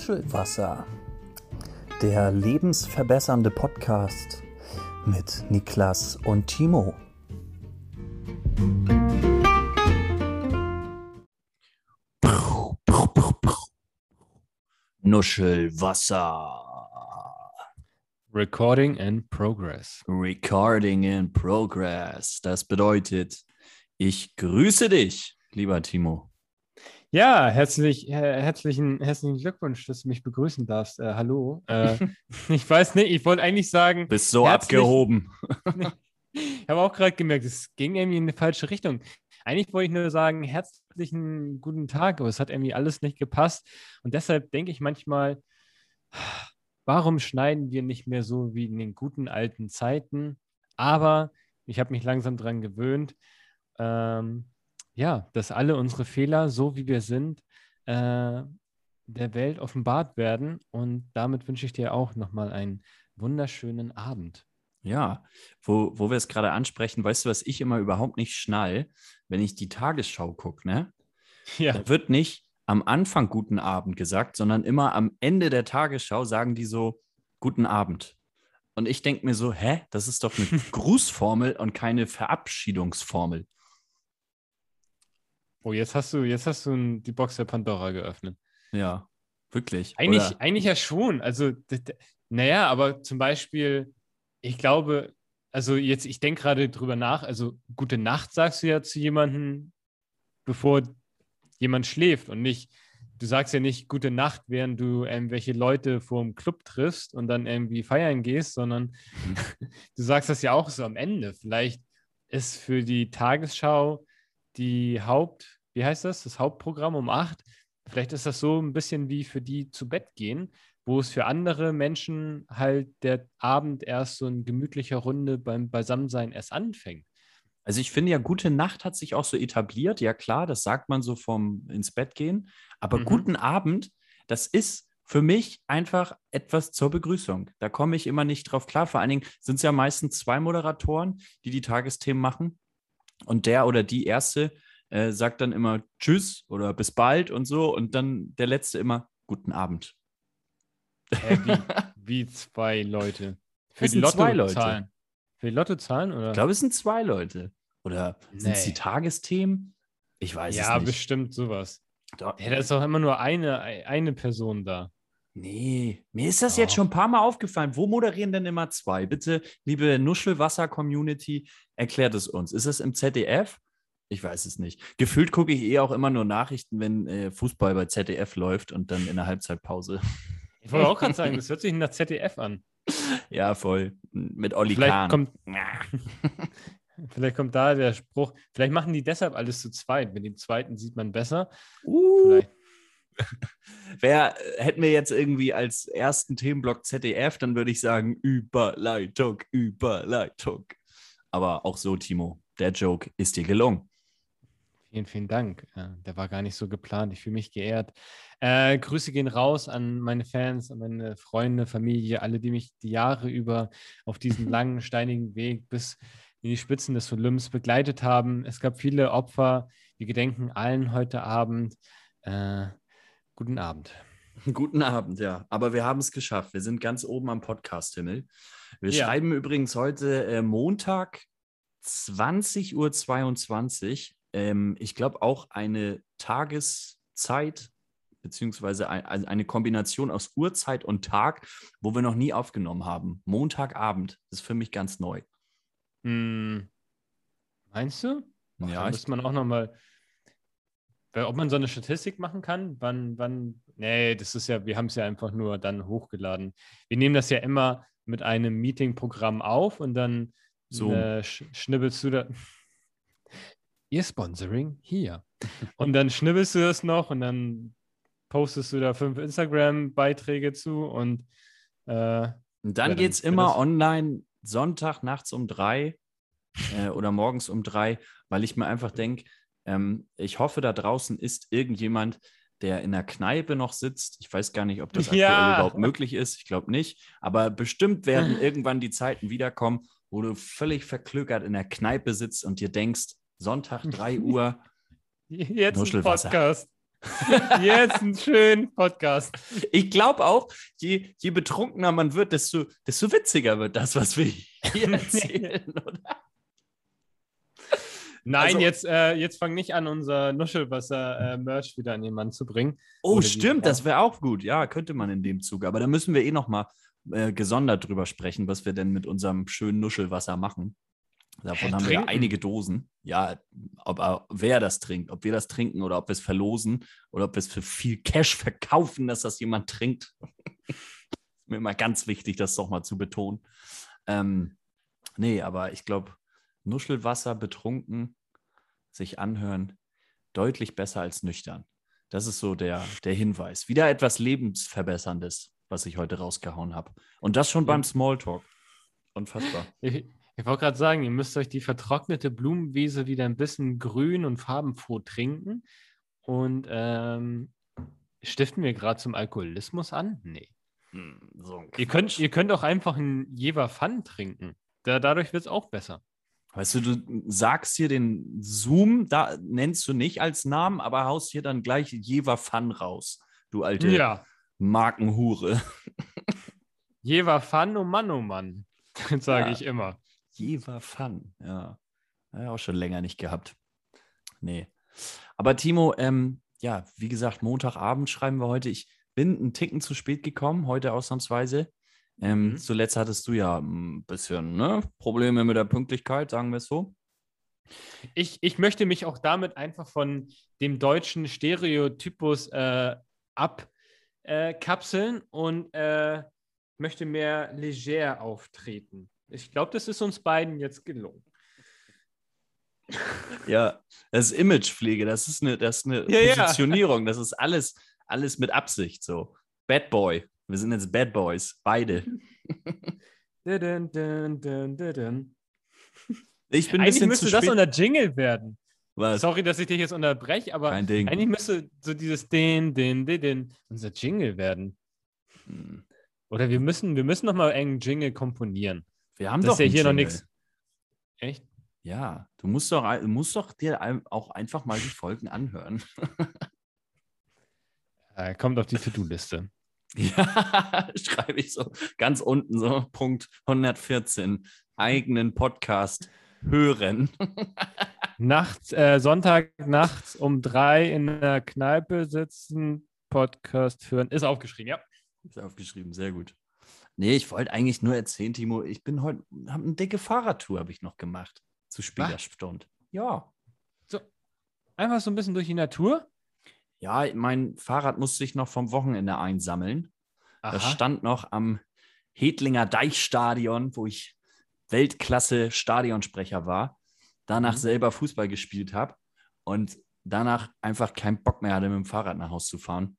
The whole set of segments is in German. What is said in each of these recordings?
Nuschelwasser, der lebensverbessernde Podcast mit Niklas und Timo. Nuschelwasser. Recording in progress. Recording in progress. Das bedeutet, ich grüße dich, lieber Timo. Ja, herzlich, herzlichen, herzlichen Glückwunsch, dass du mich begrüßen darfst. Äh, hallo. Äh, ich weiß nicht, ich wollte eigentlich sagen. Bist so abgehoben. ich habe auch gerade gemerkt, es ging irgendwie in die falsche Richtung. Eigentlich wollte ich nur sagen, herzlichen guten Tag, aber es hat irgendwie alles nicht gepasst. Und deshalb denke ich manchmal, warum schneiden wir nicht mehr so wie in den guten alten Zeiten? Aber ich habe mich langsam daran gewöhnt. Ähm, ja, dass alle unsere Fehler, so wie wir sind, äh, der Welt offenbart werden. Und damit wünsche ich dir auch nochmal einen wunderschönen Abend. Ja, wo, wo wir es gerade ansprechen, weißt du, was ich immer überhaupt nicht schnall, wenn ich die Tagesschau gucke, ne? Ja. Da wird nicht am Anfang guten Abend gesagt, sondern immer am Ende der Tagesschau sagen die so guten Abend. Und ich denke mir so, hä, das ist doch eine Grußformel und keine Verabschiedungsformel. Oh, jetzt hast du, jetzt hast du die Box der Pandora geöffnet. Ja, wirklich. Eigentlich, eigentlich ja schon. Also, naja, aber zum Beispiel, ich glaube, also jetzt, ich denke gerade drüber nach, also gute Nacht sagst du ja zu jemandem, bevor jemand schläft und nicht, du sagst ja nicht gute Nacht, während du irgendwelche Leute vor dem Club triffst und dann irgendwie feiern gehst, sondern mhm. du sagst das ja auch so am Ende. Vielleicht ist für die Tagesschau die Haupt, wie heißt das, das Hauptprogramm um acht. Vielleicht ist das so ein bisschen wie für die zu Bett gehen, wo es für andere Menschen halt der Abend erst so in gemütlicher Runde beim Beisammensein erst anfängt. Also ich finde ja, gute Nacht hat sich auch so etabliert. Ja klar, das sagt man so vom ins Bett gehen. Aber mhm. guten Abend, das ist für mich einfach etwas zur Begrüßung. Da komme ich immer nicht drauf klar. Vor allen Dingen sind es ja meistens zwei Moderatoren, die die Tagesthemen machen. Und der oder die erste äh, sagt dann immer Tschüss oder bis bald und so. Und dann der letzte immer Guten Abend. Äh, wie, wie, zwei Leute. Für das die Lottozahlen. Für die Lottozahlen? Oder? Ich glaube, es sind zwei Leute. Oder nee. sind es die Tagesthemen? Ich weiß ja, es nicht. Ja, bestimmt sowas. Doch. Ja, da ist doch immer nur eine, eine Person da. Nee, mir ist das oh. jetzt schon ein paar Mal aufgefallen. Wo moderieren denn immer zwei? Bitte, liebe Nuschelwasser-Community, erklärt es uns. Ist es im ZDF? Ich weiß es nicht. Gefühlt gucke ich eh auch immer nur Nachrichten, wenn äh, Fußball bei ZDF läuft und dann in der Halbzeitpause. Ich wollte auch gerade sagen, das hört sich nach ZDF an. Ja, voll. Mit Olli vielleicht Kahn. Kommt, vielleicht kommt da der Spruch, vielleicht machen die deshalb alles zu zweit. Mit dem zweiten sieht man besser. Uh. Vielleicht. Wer hätten wir jetzt irgendwie als ersten Themenblock ZDF, dann würde ich sagen Überleitung, Überleitung. Aber auch so, Timo, der Joke ist dir gelungen. Vielen, vielen Dank. Der war gar nicht so geplant. Ich fühle mich geehrt. Äh, Grüße gehen raus an meine Fans, an meine Freunde, Familie, alle, die mich die Jahre über auf diesem langen, steinigen Weg bis in die Spitzen des Olymps begleitet haben. Es gab viele Opfer. Wir gedenken allen heute Abend. Äh, Guten Abend. Guten Abend, ja. Aber wir haben es geschafft. Wir sind ganz oben am Podcast-Himmel. Wir ja. schreiben übrigens heute äh, Montag 20.22 Uhr. Ähm, ich glaube auch eine Tageszeit, beziehungsweise ein, also eine Kombination aus Uhrzeit und Tag, wo wir noch nie aufgenommen haben. Montagabend. Ist für mich ganz neu. Hm. Meinst du? Ach, ja. Da müsste man auch nochmal ob man so eine Statistik machen kann, wann, wann, nee, das ist ja, wir haben es ja einfach nur dann hochgeladen. Wir nehmen das ja immer mit einem Meeting-Programm auf und dann so. äh, schnibbelst du da. Ihr Sponsoring hier. und dann schnibbelst du das noch und dann postest du da fünf Instagram-Beiträge zu und, äh, und dann ja, geht es immer online Sonntag nachts um drei äh, oder morgens um drei, weil ich mir einfach denke, ähm, ich hoffe, da draußen ist irgendjemand, der in der Kneipe noch sitzt. Ich weiß gar nicht, ob das aktuell ja. überhaupt möglich ist. Ich glaube nicht. Aber bestimmt werden irgendwann die Zeiten wiederkommen, wo du völlig verklökert in der Kneipe sitzt und dir denkst, Sonntag 3 Uhr. Jetzt ein Podcast. Jetzt einen schönen Podcast. Ich glaube auch, je, je betrunkener man wird, desto, desto witziger wird das, was wir hier erzählen, oder? Nein, Also- jetzt, äh, jetzt fang nicht an, unser Nuschelwasser-Merch wieder an den Mann zu bringen. Oh, Oder stimmt, das wäre auch gut. Ja, könnte man in dem Zuge. Aber da müssen wir eh noch mal äh, gesondert drüber sprechen, was wir denn mit unserem schönen Nuschelwasser machen. Davon haben wir ja trinken? einige Dosen. Ja, ob äh, wer das trinkt, ob wir das trinken oder ob wir es verlosen oder ob wir es für viel Cash verkaufen, dass das jemand trinkt. ist mir immer ganz wichtig, das doch mal zu betonen. Ähm, nee, aber ich glaube, Nuschelwasser betrunken, sich anhören, deutlich besser als nüchtern. Das ist so der, der Hinweis. Wieder etwas Lebensverbesserndes, was ich heute rausgehauen habe. Und das schon Ja. beim Smalltalk. Unfassbar. Ich, ich wollte gerade sagen, ihr müsst euch die vertrocknete Blumenwiese wieder ein bisschen grün und farbenfroh trinken. Und ähm, stiften wir gerade zum Alkoholismus an? Nee. Hm, so Ihr könnt, ihr könnt auch einfach einen Jever Fun trinken. Da, dadurch wird es auch besser. Weißt du, du sagst hier den Zoom, da nennst du nicht als Namen, aber haust hier dann gleich Jever Fun raus. Du alte Ja. Markenhure. Jever Fun, oh Mann, oh Mann. Sage Ja. ich immer. Jever Fun, ja. ja. Auch schon länger nicht gehabt. Nee. Aber Timo, ähm, ja, wie gesagt, Montagabend schreiben wir heute. Ich bin einen Ticken zu spät gekommen, heute ausnahmsweise. Ähm, Mhm. Zuletzt hattest du ja ein bisschen ne, Probleme mit der Pünktlichkeit, sagen wir es so. Ich, ich möchte mich auch damit einfach von dem deutschen Stereotypus äh, abkapseln und äh, möchte mehr leger auftreten. Ich glaube, das ist uns beiden jetzt gelungen. Ja, das ist Imagepflege, das ist eine, das ist eine Ja, ja. Positionierung, das ist alles, alles mit Absicht so. Bad Boy. Wir sind jetzt Bad Boys, beide. Dun, dun, dun. Ich bin ein Eigentlich bisschen müsste zu das unter Jingle werden. Was? Sorry, dass ich dich jetzt unterbreche, aber eigentlich müsste so dieses den, den, den, den unser Jingle werden. Hm. Oder wir müssen, wir müssen noch mal einen Jingle komponieren. Wir haben Das doch ist ja hier noch Jingle. nichts. Echt? Ja, du musst doch, musst doch dir auch einfach mal die Folgen anhören. Äh, kommt auf die To-Do-Liste. Ja, schreibe ich so ganz unten so Punkt 114 eigenen Podcast hören. Nachts, äh, Sonntag nachts um drei in der Kneipe sitzen, Podcast hören. Ist aufgeschrieben, ja. Ist aufgeschrieben, sehr gut. Nee, ich wollte eigentlich nur erzählen, Timo, ich bin heute, habe eine dicke Fahrradtour habe ich noch gemacht. Zu später? Stunde. Ja. Einfach so ein bisschen durch die Natur. Ja, mein Fahrrad musste ich noch vom Wochenende einsammeln. Das stand noch am Hedlinger Deichstadion, wo ich Weltklasse Stadionsprecher war. Danach Mhm. selber Fußball gespielt habe und danach einfach keinen Bock mehr hatte, mit dem Fahrrad nach Hause zu fahren.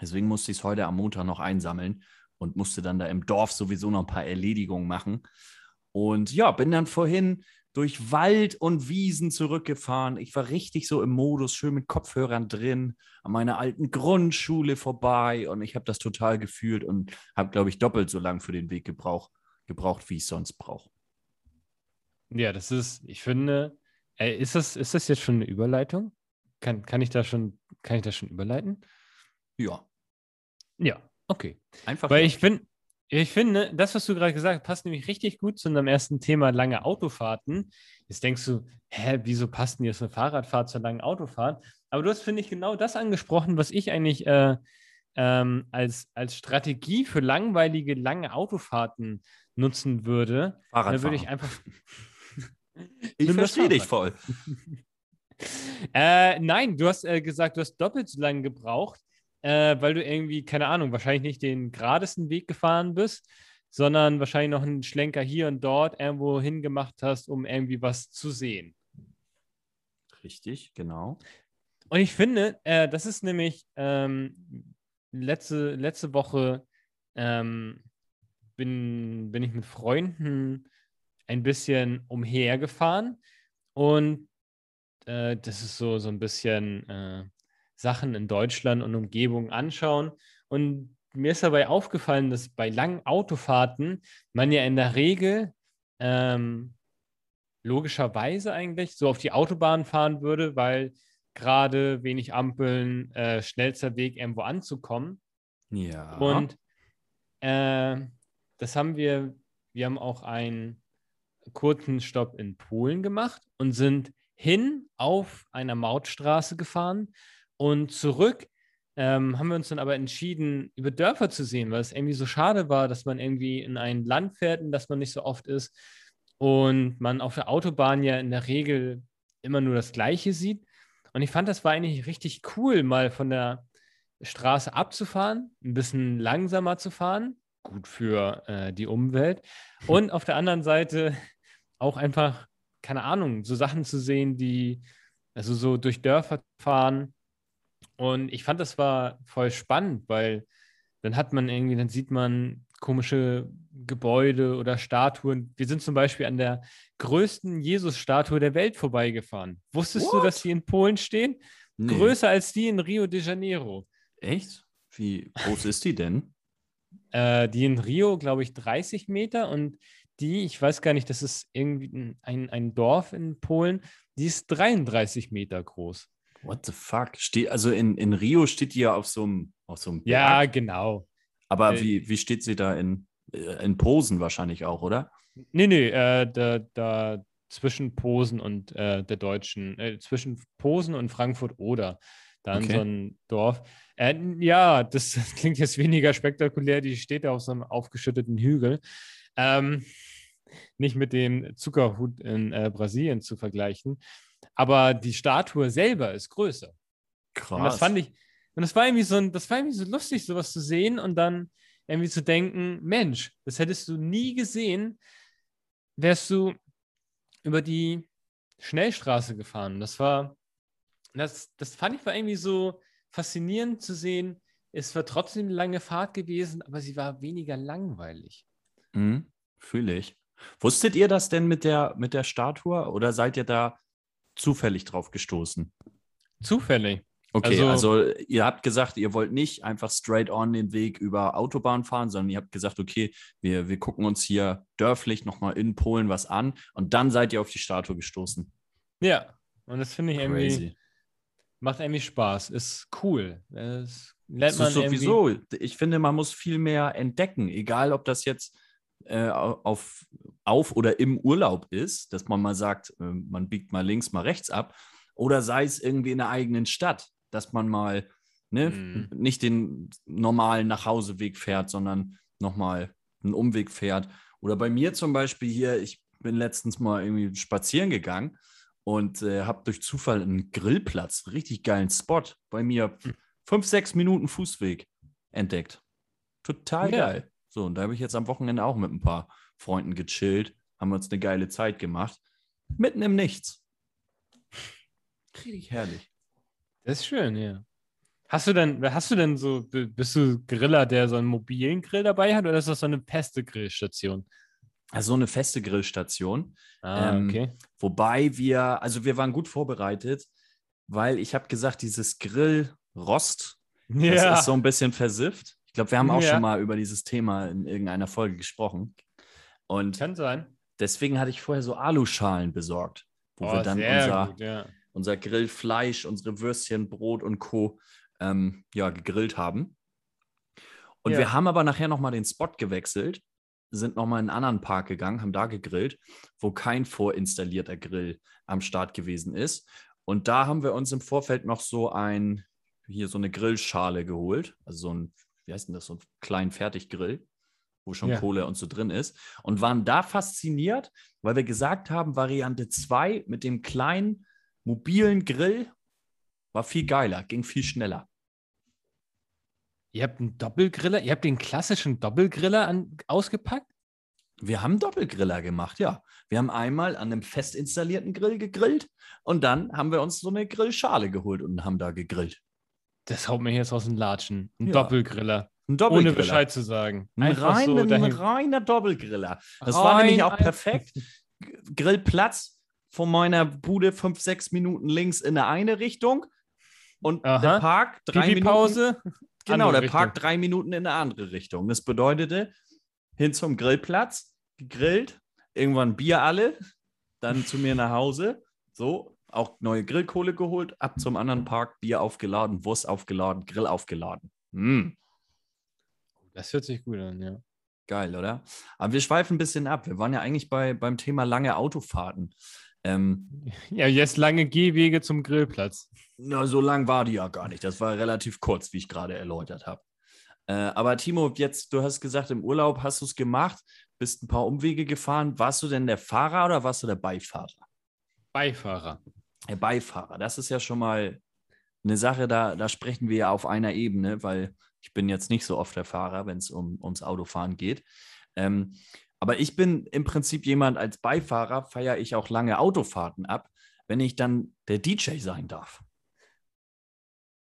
Deswegen musste ich es heute am Montag noch einsammeln und musste dann da im Dorf sowieso noch ein paar Erledigungen machen. Und ja, bin dann vorhin durch Wald und Wiesen zurückgefahren. Ich war richtig so im Modus, schön mit Kopfhörern drin, an meiner alten Grundschule vorbei und ich habe das total gefühlt und habe, glaube ich, doppelt so lang für den Weg gebraucht, gebraucht wie ich sonst brauche. Ja, das ist, ich finde, ey, ist das, ist das jetzt schon eine Überleitung? Kann, kann ich da schon, kann ich das schon überleiten? Ja, Ja, okay. einfach. Weil ja. ich finde, ich finde, das, was du gerade gesagt hast, passt nämlich richtig gut zu unserem ersten Thema lange Autofahrten. Jetzt denkst du, hä, wieso passt denn jetzt eine Fahrradfahrt zur langen Autofahrt? Aber du hast, finde ich, genau das angesprochen, was ich eigentlich äh, ähm, als, als Strategie für langweilige lange Autofahrten nutzen würde. Fahrrad Da würde ich einfach. ich verstehe dich voll. Äh, nein, du hast äh, gesagt, du hast doppelt so lange gebraucht, äh, weil du irgendwie, keine Ahnung, wahrscheinlich nicht den geradesten Weg gefahren bist, sondern wahrscheinlich noch einen Schlenker hier und dort irgendwo hingemacht hast, um irgendwie was zu sehen. Richtig, genau. Und ich finde, äh, das ist nämlich ähm, letzte, letzte Woche ähm, bin, bin ich mit Freunden ein bisschen umhergefahren und äh, das ist so, so ein bisschen äh, Sachen in Deutschland und Umgebung anschauen. Und mir ist dabei aufgefallen, dass bei langen Autofahrten man ja in der Regel ähm, logischerweise eigentlich so auf die Autobahn fahren würde, weil gerade, wenig Ampeln, äh, schnellster Weg, irgendwo anzukommen. Ja. Und äh, das haben wir, wir haben auch einen kurzen Stopp in Polen gemacht und sind hin auf einer Mautstraße gefahren und zurück ähm, haben wir uns dann aber entschieden, über Dörfer zu sehen, weil es irgendwie so schade war, dass man irgendwie in ein Land fährt, in das man nicht so oft ist und man auf der Autobahn ja in der Regel immer nur das Gleiche sieht. Und ich fand, das war eigentlich richtig cool, mal von der Straße abzufahren, ein bisschen langsamer zu fahren, gut für äh, die Umwelt. Und auf der anderen Seite auch einfach, keine Ahnung, so Sachen zu sehen, die, also so durch Dörfer fahren, und ich fand, das war voll spannend, weil dann hat man irgendwie, dann sieht man komische Gebäude oder Statuen. Wir sind zum Beispiel an der größten Jesus-Statue der Welt vorbeigefahren. Wusstest What? du, dass die in Polen stehen? Nee. Größer als die in Rio de Janeiro. Echt? Wie groß ist die denn? Äh, die in Rio, glaube ich, 30 Meter und die, ich weiß gar nicht, das ist irgendwie ein, ein Dorf in Polen, die ist 33 Meter groß. What the fuck? Ste also in, in Rio steht die ja auf so einem, auf so einem Berg. Ja, genau. Aber äh, wie, wie steht sie da in, äh, in Posen wahrscheinlich auch, oder? Nee, nee, äh, da, da zwischen Posen und äh, der deutschen, äh, zwischen Posen und Frankfurt oder da in okay. so ein Dorf. Äh, ja, das, klingt jetzt weniger spektakulär. Die steht da auf so einem aufgeschütteten Hügel. Ähm, nicht mit dem Zuckerhut in Brasilien zu vergleichen aber die Statue selber ist größer. Krass. Und das fand ich, und das war irgendwie so, das war irgendwie so lustig, sowas zu sehen und dann irgendwie zu denken, Mensch, das hättest du nie gesehen, wärst du über die Schnellstraße gefahren. Das war, das, das fand ich war irgendwie so faszinierend zu sehen. Es war trotzdem eine lange Fahrt gewesen, aber sie war weniger langweilig. Mhm, Fühle ich. Wusstet ihr das denn mit der, mit der Statue oder seid ihr da zufällig drauf gestoßen? Zufällig. Okay, also, also, ihr habt gesagt, ihr wollt nicht einfach straight on den Weg über Autobahn fahren, sondern ihr habt gesagt, okay, wir, wir gucken uns hier dörflich nochmal in Polen was an und dann seid ihr auf die Statue gestoßen. Ja, und das finde ich Crazy. irgendwie, macht irgendwie Spaß, ist cool. Das lernt man sowieso, ich finde, man muss viel mehr entdecken, egal ob das jetzt äh, auf, auf oder im Urlaub ist, dass man mal sagt, äh, man biegt mal links, mal rechts ab, oder sei es irgendwie in der eigenen Stadt, dass man mal ne, mhm. nicht den normalen Nachhauseweg fährt, sondern nochmal einen Umweg fährt. Oder bei mir zum Beispiel hier, ich bin letztens mal irgendwie spazieren gegangen und äh, habe durch Zufall einen Grillplatz, richtig geilen Spot bei mir, mhm. fünf, sechs Minuten Fußweg entdeckt. Total ja. geil. So, und da habe ich jetzt am Wochenende auch mit ein paar Freunden gechillt, haben uns eine geile Zeit gemacht. Mitten im Nichts. Richtig herrlich. Das ist schön, ja. Hast du denn, hast du denn so, bist du Griller, der so einen mobilen Grill dabei hat oder ist das so eine feste Grillstation? Also so eine feste Grillstation. Ah, ähm, okay. Wobei wir, also wir waren gut vorbereitet, weil ich habe gesagt, dieses Grillrost, ja. das ist so ein bisschen versifft. Ich glaube, wir haben auch ja. schon mal über dieses Thema in irgendeiner Folge gesprochen. Und Kann sein. Deswegen hatte ich vorher so Aluschalen besorgt, wo oh, wir dann unser, gut, ja. unser Grillfleisch, unsere Würstchen, Brot und Co. Ähm, ja, gegrillt haben. Und ja. wir haben aber nachher nochmal den Spot gewechselt, sind nochmal in einen anderen Park gegangen, haben da gegrillt, wo kein vorinstallierter Grill am Start gewesen ist. Und da haben wir uns im Vorfeld noch so ein, hier so eine Grillschale geholt, also so ein wie heißt denn das, so einen kleinen Fertiggrill, wo schon ja. Kohle und so drin ist. Und waren da fasziniert, weil wir gesagt haben, Variante 2 mit dem kleinen mobilen Grill war viel geiler, ging viel schneller. Ihr habt einen Doppelgriller, ihr habt den klassischen Doppelgriller an, ausgepackt? Wir haben Doppelgriller gemacht, ja. Wir haben einmal an einem fest installierten Grill gegrillt und dann haben wir uns so eine Grillschale geholt und haben da gegrillt. Das haut mir jetzt aus den Latschen. Ein ja. Doppelgriller. Ein Doppelgriller. Ohne Bescheid zu sagen. Ein, rein, so ein reiner Doppelgriller. Das rein, war nämlich auch perfekt. Grillplatz von meiner Bude fünf, sechs Minuten links in der eine Richtung und Aha. der Park drei Pipi Minuten. Genau, der Richtung. Park drei Minuten in eine andere Richtung. Das bedeutete, hin zum Grillplatz, gegrillt, irgendwann Bier alle, dann zu mir nach Hause, so, auch neue Grillkohle geholt, ab zum anderen Park, Bier aufgeladen, Wurst aufgeladen, Grill aufgeladen. Mm. Das hört sich gut an, ja. Geil, oder? Aber wir schweifen ein bisschen ab. Wir waren ja eigentlich bei, beim Thema lange Autofahrten. Ähm, ja, jetzt lange Gehwege zum Grillplatz. Na, so lang war die ja gar nicht. Das war relativ kurz, wie ich gerade erläutert habe. Äh, aber Timo, jetzt, du hast gesagt, im Urlaub hast du es gemacht, bist ein paar Umwege gefahren. Warst du denn der Fahrer oder warst du der Beifahrer? Beifahrer. Der Beifahrer, das ist ja schon mal eine Sache, da, da sprechen wir ja auf einer Ebene, weil ich bin jetzt nicht so oft der Fahrer, wenn es um, ums Autofahren geht. Ähm, aber ich bin im Prinzip jemand, als Beifahrer feiere ich auch lange Autofahrten ab, wenn ich dann der DJ sein darf.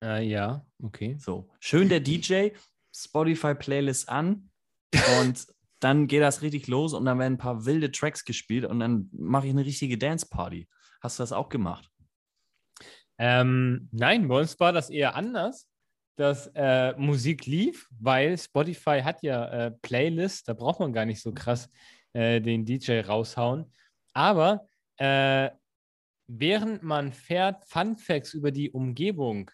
Äh, ja, okay. So, schön der DJ, Spotify-Playlist an und dann geht das richtig los und dann werden ein paar wilde Tracks gespielt und dann mache ich eine richtige Dance-Party. Hast du das auch gemacht? Ähm, nein, bei uns war das eher anders, dass äh, Musik lief, weil Spotify hat ja äh, Playlists, da braucht man gar nicht so krass äh, den DJ raushauen. Aber äh, während man fährt, Fun Facts über die Umgebung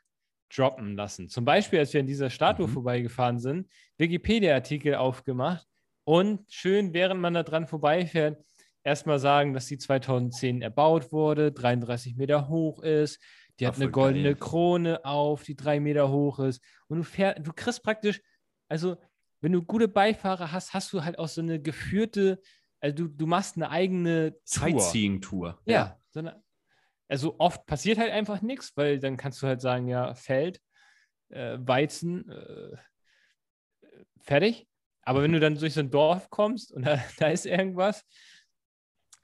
droppen lassen. Zum Beispiel, als wir an dieser Statue mhm. vorbeigefahren sind, Wikipedia-Artikel aufgemacht und schön, während man da dran vorbeifährt, erstmal sagen, dass sie 2010 erbaut wurde, 33 Meter hoch ist, die Ach, hat eine goldene geil. Krone auf, die drei Meter hoch ist. Und du fährst, du kriegst praktisch, also wenn du gute Beifahrer hast, hast du halt auch so eine geführte, also du, du machst eine eigene Sightseeing-Tour. Ja, ja. So eine, also oft passiert halt einfach nichts, weil dann kannst du halt sagen, ja, Feld, äh, Weizen, äh, fertig. Aber wenn du dann durch so ein Dorf kommst und da, da ist irgendwas,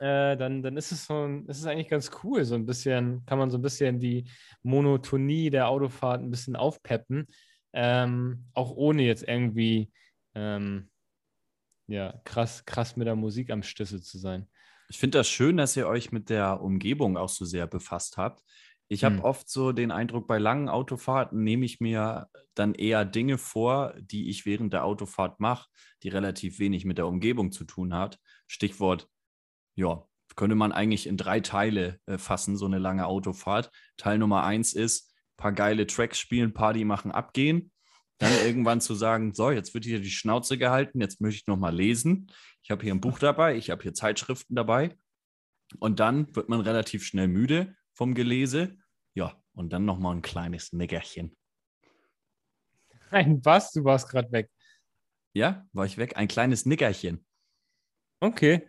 äh, dann, dann ist es so ist es eigentlich ganz cool. So ein bisschen, kann man so ein bisschen die Monotonie der Autofahrt ein bisschen aufpeppen. Ähm, auch ohne jetzt irgendwie ähm, ja, krass, krass mit der Musik am Schlüssel zu sein. Ich finde das schön, dass ihr euch mit der Umgebung auch so sehr befasst habt. Ich habe hm. oft so den Eindruck, bei langen Autofahrten nehme ich mir dann eher Dinge vor, die ich während der Autofahrt mache, die relativ wenig mit der Umgebung zu tun hat. Stichwort, ja, könnte man eigentlich in drei Teile äh, fassen, so eine lange Autofahrt. Teil Nummer eins ist, paar geile Tracks spielen, Party machen, abgehen. Dann irgendwann zu sagen, so, jetzt wird hier die Schnauze gehalten, jetzt möchte ich noch mal lesen. Ich habe hier ein Buch dabei, ich habe hier Zeitschriften dabei. Und dann wird man relativ schnell müde vom Gelese. Ja, und dann noch mal ein kleines Nickerchen. Ein was? Du warst gerade weg. Ja, war ich weg? Ein kleines Nickerchen. Okay.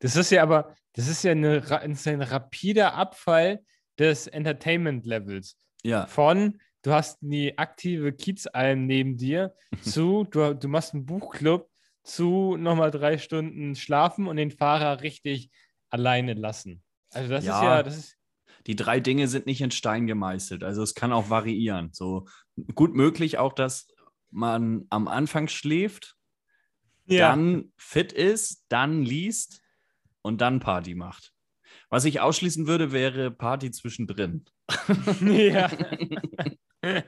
Das ist ja aber, das ist ja eine, ist ein rapider Abfall des Entertainment-Levels. Ja. Von, du hast die aktive Kiezalm neben dir, zu, du, du machst einen Buchclub, zu nochmal drei Stunden schlafen und den Fahrer richtig alleine lassen. Also das ja, ist ja, das ist. Die drei Dinge sind nicht in Stein gemeißelt. Also es kann auch variieren. So gut möglich auch, dass man am Anfang schläft, ja. dann fit ist, dann liest und dann Party macht. Was ich ausschließen würde, wäre Party zwischendrin. Ja.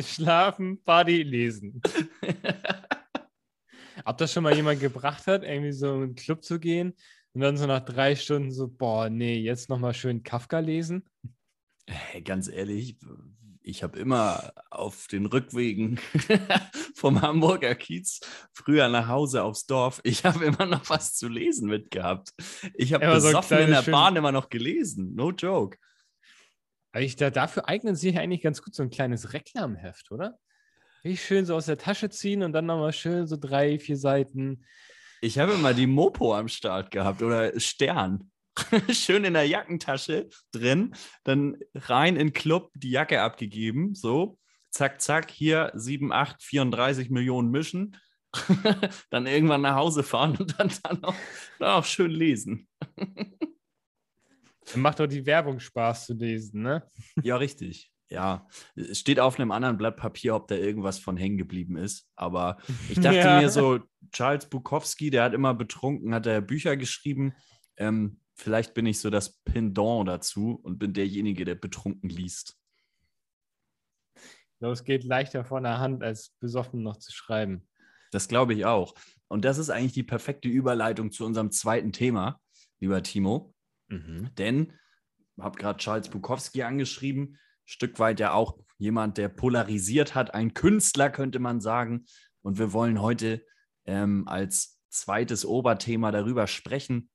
Schlafen, Party, lesen. Ob das schon mal jemand gebracht hat, irgendwie so in einen Club zu gehen und dann so nach drei Stunden so, boah, nee, jetzt nochmal schön Kafka lesen? Hey, ganz ehrlich, ich habe immer auf den Rückwegen vom Hamburger Kiez früher nach Hause aufs Dorf, ich habe immer noch was zu lesen mitgehabt. Ich habe besoffen so in der Bahn immer noch gelesen. No joke. Ich, da, dafür eignet sich eigentlich ganz gut so ein kleines Reklamheft, oder? Richtig schön so aus der Tasche ziehen und dann nochmal schön so drei, vier Seiten. Ich habe immer die Mopo am Start gehabt oder Stern. schön in der Jackentasche drin, dann rein in Club, die Jacke abgegeben, so, zack, zack, hier 7, 8, 34 Millionen mischen, dann irgendwann nach Hause fahren und dann, dann, auch, dann auch schön lesen. Macht doch die Werbung Spaß zu lesen, ne? Ja, richtig. Ja, es steht auf einem anderen Blatt Papier, ob da irgendwas von hängen geblieben ist. Aber ich dachte ja. mir so, Charles Bukowski, der hat immer betrunken, hat er Bücher geschrieben. Ähm, vielleicht bin ich so das Pendant dazu und bin derjenige, der betrunken liest. Es geht leichter von der Hand, als besoffen noch zu schreiben. Das glaube ich auch. Und das ist eigentlich die perfekte Überleitung zu unserem zweiten Thema, lieber Timo. Mhm. Denn habe gerade Charles Bukowski angeschrieben. Stück weit ja auch jemand, der polarisiert hat, ein Künstler, könnte man sagen. Und wir wollen heute ähm, als zweites Oberthema darüber sprechen,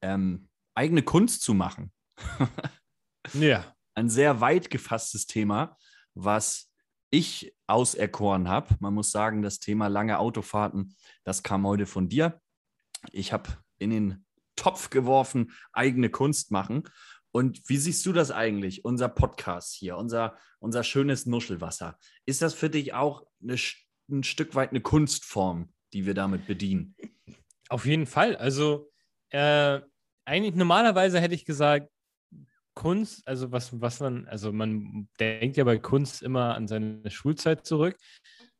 ähm, eigene Kunst zu machen. ja. Ein sehr weit gefasstes Thema, was ich auserkoren habe. Man muss sagen, das Thema lange Autofahrten, das kam heute von dir. Ich habe in den Topf geworfen, eigene Kunst machen. Und wie siehst du das eigentlich, unser Podcast hier, unser, unser schönes Nuschelwasser? Ist das für dich auch eine, ein Stück weit eine Kunstform, die wir damit bedienen? Auf jeden Fall. Also äh, eigentlich normalerweise hätte ich gesagt, Kunst, also was, was man, also man denkt ja bei Kunst immer an seine Schulzeit zurück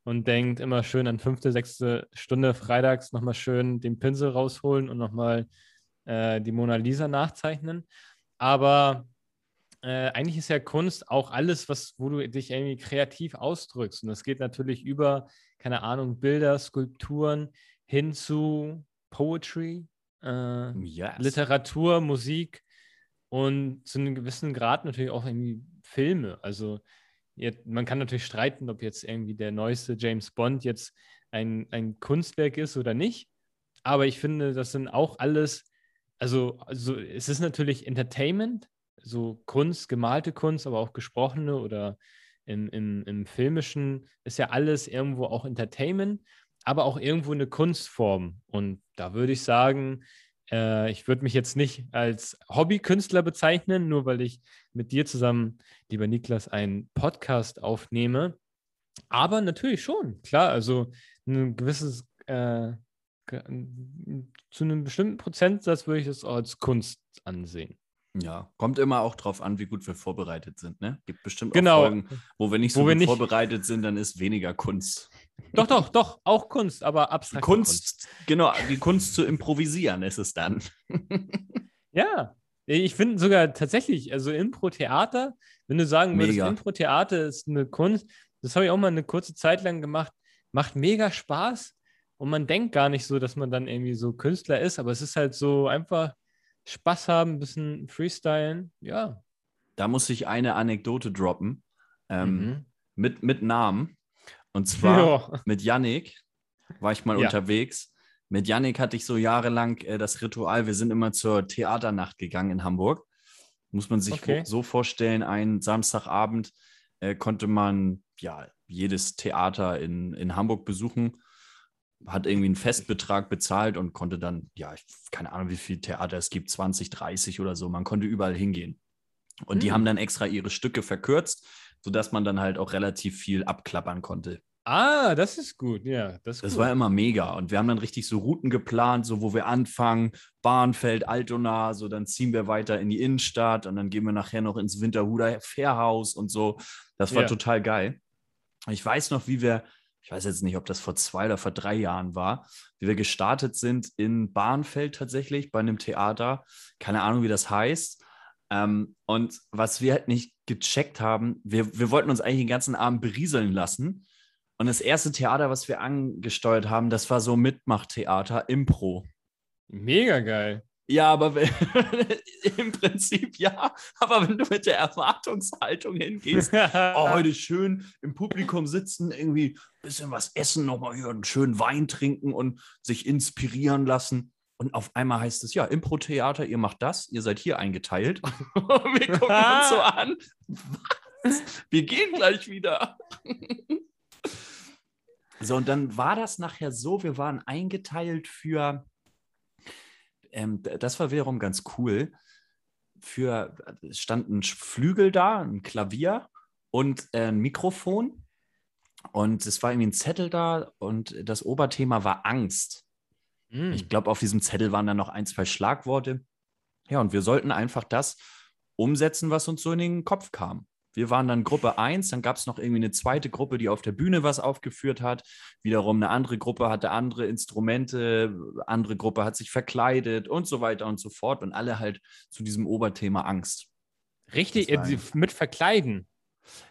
und denkt immer schön an fünfte, sechste Stunde freitags nochmal schön den Pinsel rausholen und nochmal äh, die Mona Lisa nachzeichnen. Aber äh, eigentlich ist ja Kunst auch alles, was, wo du dich irgendwie kreativ ausdrückst. Und das geht natürlich über, keine Ahnung, Bilder, Skulpturen hin zu Poetry, äh, yes. Literatur, Musik und zu einem gewissen Grad natürlich auch irgendwie Filme. Also jetzt, man kann natürlich streiten, ob jetzt irgendwie der neueste James Bond jetzt ein, ein Kunstwerk ist oder nicht. Aber ich finde, das sind auch alles also, also es ist natürlich Entertainment, so Kunst, gemalte Kunst, aber auch gesprochene oder im, im, im Filmischen ist ja alles irgendwo auch Entertainment, aber auch irgendwo eine Kunstform. Und da würde ich sagen, äh, ich würde mich jetzt nicht als Hobbykünstler bezeichnen, nur weil ich mit dir zusammen, lieber Niklas, einen Podcast aufnehme. Aber natürlich schon, klar, also ein gewisses äh, zu einem bestimmten Prozentsatz würde ich es auch als Kunst ansehen. Ja, kommt immer auch drauf an, wie gut wir vorbereitet sind. Ne? Gibt bestimmt genau. auch Folgen, wo wir nicht so wo gut nicht... vorbereitet sind, dann ist weniger Kunst. Doch, doch, doch, auch Kunst, aber abstrakt. Kunst, Kunst, genau, die Kunst zu improvisieren ist es dann. ja, ich finde sogar tatsächlich, also Impro-Theater, wenn du sagen würdest, Impro-Theater ist eine Kunst, das habe ich auch mal eine kurze Zeit lang gemacht, macht mega Spaß, und man denkt gar nicht so, dass man dann irgendwie so Künstler ist, aber es ist halt so einfach Spaß haben, ein bisschen freestylen, ja. Da muss ich eine Anekdote droppen ähm, mhm. mit, mit Namen. Und zwar jo. mit Yannick war ich mal ja. unterwegs. Mit Yannick hatte ich so jahrelang äh, das Ritual, wir sind immer zur Theaternacht gegangen in Hamburg. Muss man sich okay. so vorstellen, einen Samstagabend äh, konnte man ja jedes Theater in, in Hamburg besuchen hat irgendwie einen Festbetrag bezahlt und konnte dann, ja, keine Ahnung, wie viel Theater es gibt, 20, 30 oder so. Man konnte überall hingehen. Und mhm. die hm. haben dann extra ihre Stücke verkürzt, sodass man dann halt auch relativ viel abklappern konnte. Ah, das ist gut, ja. Das, das gut. war immer mega. Und wir haben dann richtig so Routen geplant, so wo wir anfangen, Bahnfeld, Altona, so dann ziehen wir weiter in die Innenstadt und dann gehen wir nachher noch ins Winterhuder Fährhaus und so. Das war ja. total geil. Ich weiß noch, wie wir ich weiß jetzt nicht, ob das vor zwei oder vor drei Jahren war, wie wir gestartet sind in Bahnfeld tatsächlich bei einem Theater. Keine Ahnung, wie das heißt. Ähm, und was wir halt nicht gecheckt haben, wir, wir wollten uns eigentlich den ganzen Abend berieseln lassen. Und das erste Theater, was wir angesteuert haben, das war so Mitmachtheater, Impro. Mega geil. Ja, aber im Prinzip ja. Aber wenn du mit der Erwartungshaltung hingehst, oh, heute schön im Publikum sitzen, irgendwie ein bisschen was essen, nochmal hier einen schönen Wein trinken und sich inspirieren lassen. Und auf einmal heißt es, ja, Impro-Theater, ihr macht das, ihr seid hier eingeteilt. Wir gucken uns so an. Was? Wir gehen gleich wieder. so, und dann war das nachher so, wir waren eingeteilt für ähm, das war wiederum ganz cool. Für es stand ein Flügel da, ein Klavier und äh, ein Mikrofon. Und es war irgendwie ein Zettel da und das Oberthema war Angst. Mm. Ich glaube, auf diesem Zettel waren dann noch ein, zwei Schlagworte. Ja, und wir sollten einfach das umsetzen, was uns so in den Kopf kam. Wir waren dann Gruppe 1, dann gab es noch irgendwie eine zweite Gruppe, die auf der Bühne was aufgeführt hat. Wiederum eine andere Gruppe hatte andere Instrumente, andere Gruppe hat sich verkleidet und so weiter und so fort. Und alle halt zu diesem Oberthema Angst. Richtig, äh, mit Verkleiden.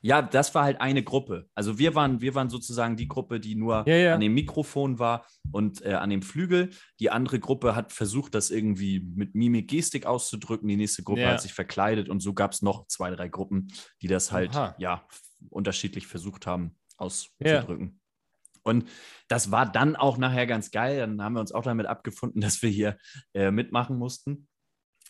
Ja, das war halt eine Gruppe. Also wir waren, wir waren sozusagen die Gruppe, die nur Ja, ja. an dem Mikrofon war und äh, an dem Flügel. Die andere Gruppe hat versucht, das irgendwie mit Mimik, Gestik auszudrücken. Die nächste Gruppe Ja. hat sich verkleidet und so gab es noch zwei, drei Gruppen, die das halt Aha. ja unterschiedlich versucht haben auszudrücken. Und das war dann auch nachher ganz geil. Dann haben wir uns auch damit abgefunden, dass wir hier äh, mitmachen mussten.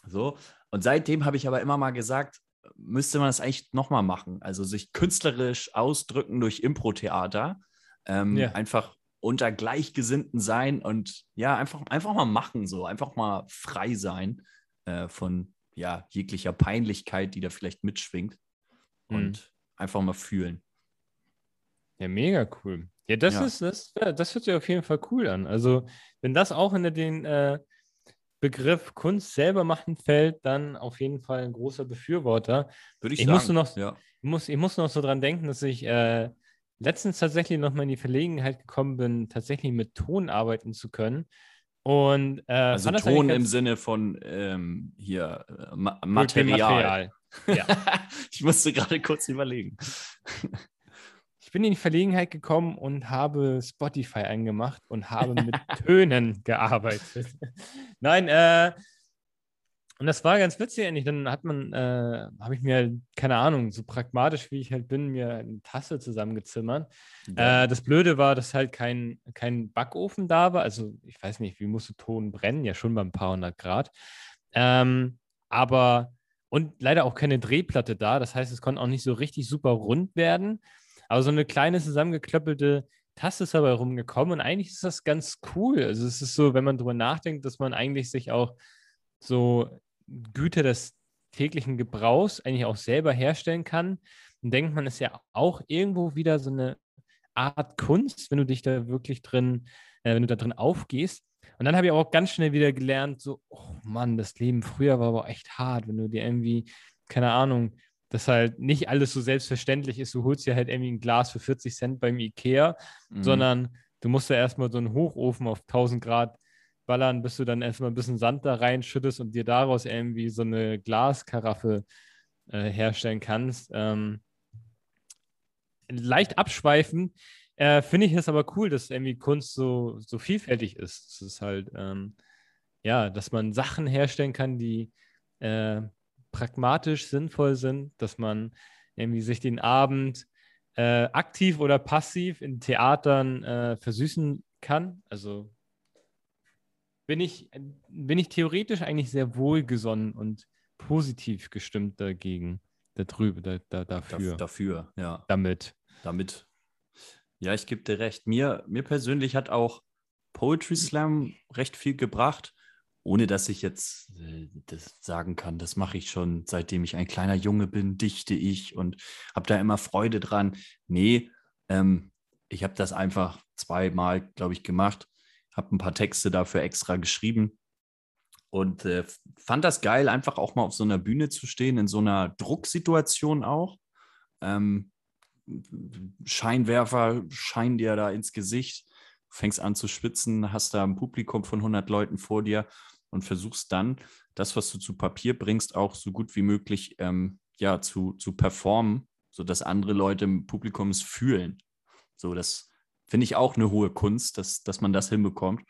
So. Und seitdem habe ich aber immer mal gesagt, müsste man das eigentlich nochmal machen. Also sich künstlerisch ausdrücken durch Impro-Theater. Ähm, Ja. Einfach unter Gleichgesinnten sein und ja, einfach, einfach mal machen, so. Einfach mal frei sein äh, von ja, jeglicher Peinlichkeit, die da vielleicht mitschwingt. Mhm. Und einfach mal fühlen. Ja, mega cool. Ja, das Ja. ist, das, das hört sich auf jeden Fall cool an. Also, wenn das auch in den äh, Begriff Kunst selber machen fällt, dann auf jeden Fall ein großer Befürworter. Würde ich, Ich sagen. musste noch- ja. Ich muss, ich muss noch so dran denken, dass ich äh, letztens tatsächlich noch mal in die Verlegenheit gekommen bin, tatsächlich mit Ton arbeiten zu können. Und äh, Also Ton im Sinne von ähm, hier äh, Ma dem Material. Ja. ich musste gerade kurz überlegen. Ich bin in die Verlegenheit gekommen und habe Spotify angemacht und habe mit Tönen gearbeitet. Nein, äh, und das war ganz witzig eigentlich. Dann hat man, äh, habe ich mir, keine Ahnung, so pragmatisch wie ich halt bin, mir eine Tasse zusammengezimmert. Äh, das Blöde war, dass halt kein, kein Backofen da war. Also ich weiß nicht, wie musste Ton brennen? Ja, schon bei ein paar hundert Grad. Ähm, aber und leider auch keine Drehplatte da. Das heißt, es konnte auch nicht so richtig super rund werden. Aber so eine kleine zusammengeklöppelte Tasse ist dabei rumgekommen und eigentlich ist das ganz cool. Also es ist so, wenn man drüber nachdenkt, dass man eigentlich sich auch so Güter des täglichen Gebrauchs eigentlich auch selber herstellen kann. Dann denkt man, ist ja auch irgendwo wieder so eine Art Kunst, wenn du dich da wirklich drin, äh, wenn du da drin aufgehst. Und dann habe ich auch ganz schnell wieder gelernt, so, oh Mann, das Leben früher war aber echt hart, wenn du dir irgendwie, keine Ahnung, dass halt nicht alles so selbstverständlich ist. Du holst dir halt irgendwie ein Glas für 40 Cent beim Ikea, Mhm. sondern du musst ja erstmal so einen Hochofen auf 1000 Grad ballern, bis du dann erstmal ein bisschen Sand da reinschüttest und dir daraus irgendwie so eine Glaskaraffe äh, herstellen kannst. Ähm, leicht abschweifen, äh, finde ich es aber cool, dass irgendwie Kunst so, so vielfältig ist. Es ist halt, ähm, ja, dass man Sachen herstellen kann, die äh, pragmatisch sinnvoll sind, dass man irgendwie sich den Abend äh, aktiv oder passiv in Theatern äh, versüßen kann. Also bin ich, bin ich theoretisch eigentlich sehr wohlgesonnen und positiv gestimmt dagegen, darüber, da, da, dafür, Daf- dafür, ja. damit. damit. Ja, ich gebe dir recht. Mir, mir persönlich hat auch Poetry Slam recht viel gebracht, ohne dass ich jetzt äh, das sagen kann. Das mache ich schon, seitdem ich ein kleiner Junge bin, dichte ich und habe da immer Freude dran. Nee, ähm, ich habe das einfach zweimal, glaube ich, gemacht, habe ein paar Texte dafür extra geschrieben und äh, fand das geil, einfach auch mal auf so einer Bühne zu stehen, in so einer Drucksituation auch. Ähm, Scheinwerfer scheinen dir da ins Gesicht, fängst an zu schwitzen, hast da ein Publikum von 100 Leuten vor dir und versuchst dann, das, was du zu Papier bringst, auch so gut wie möglich ähm, ja, zu, zu performen, sodass andere Leute im Publikum es fühlen. So, das finde ich auch eine hohe Kunst, dass, dass man das hinbekommt.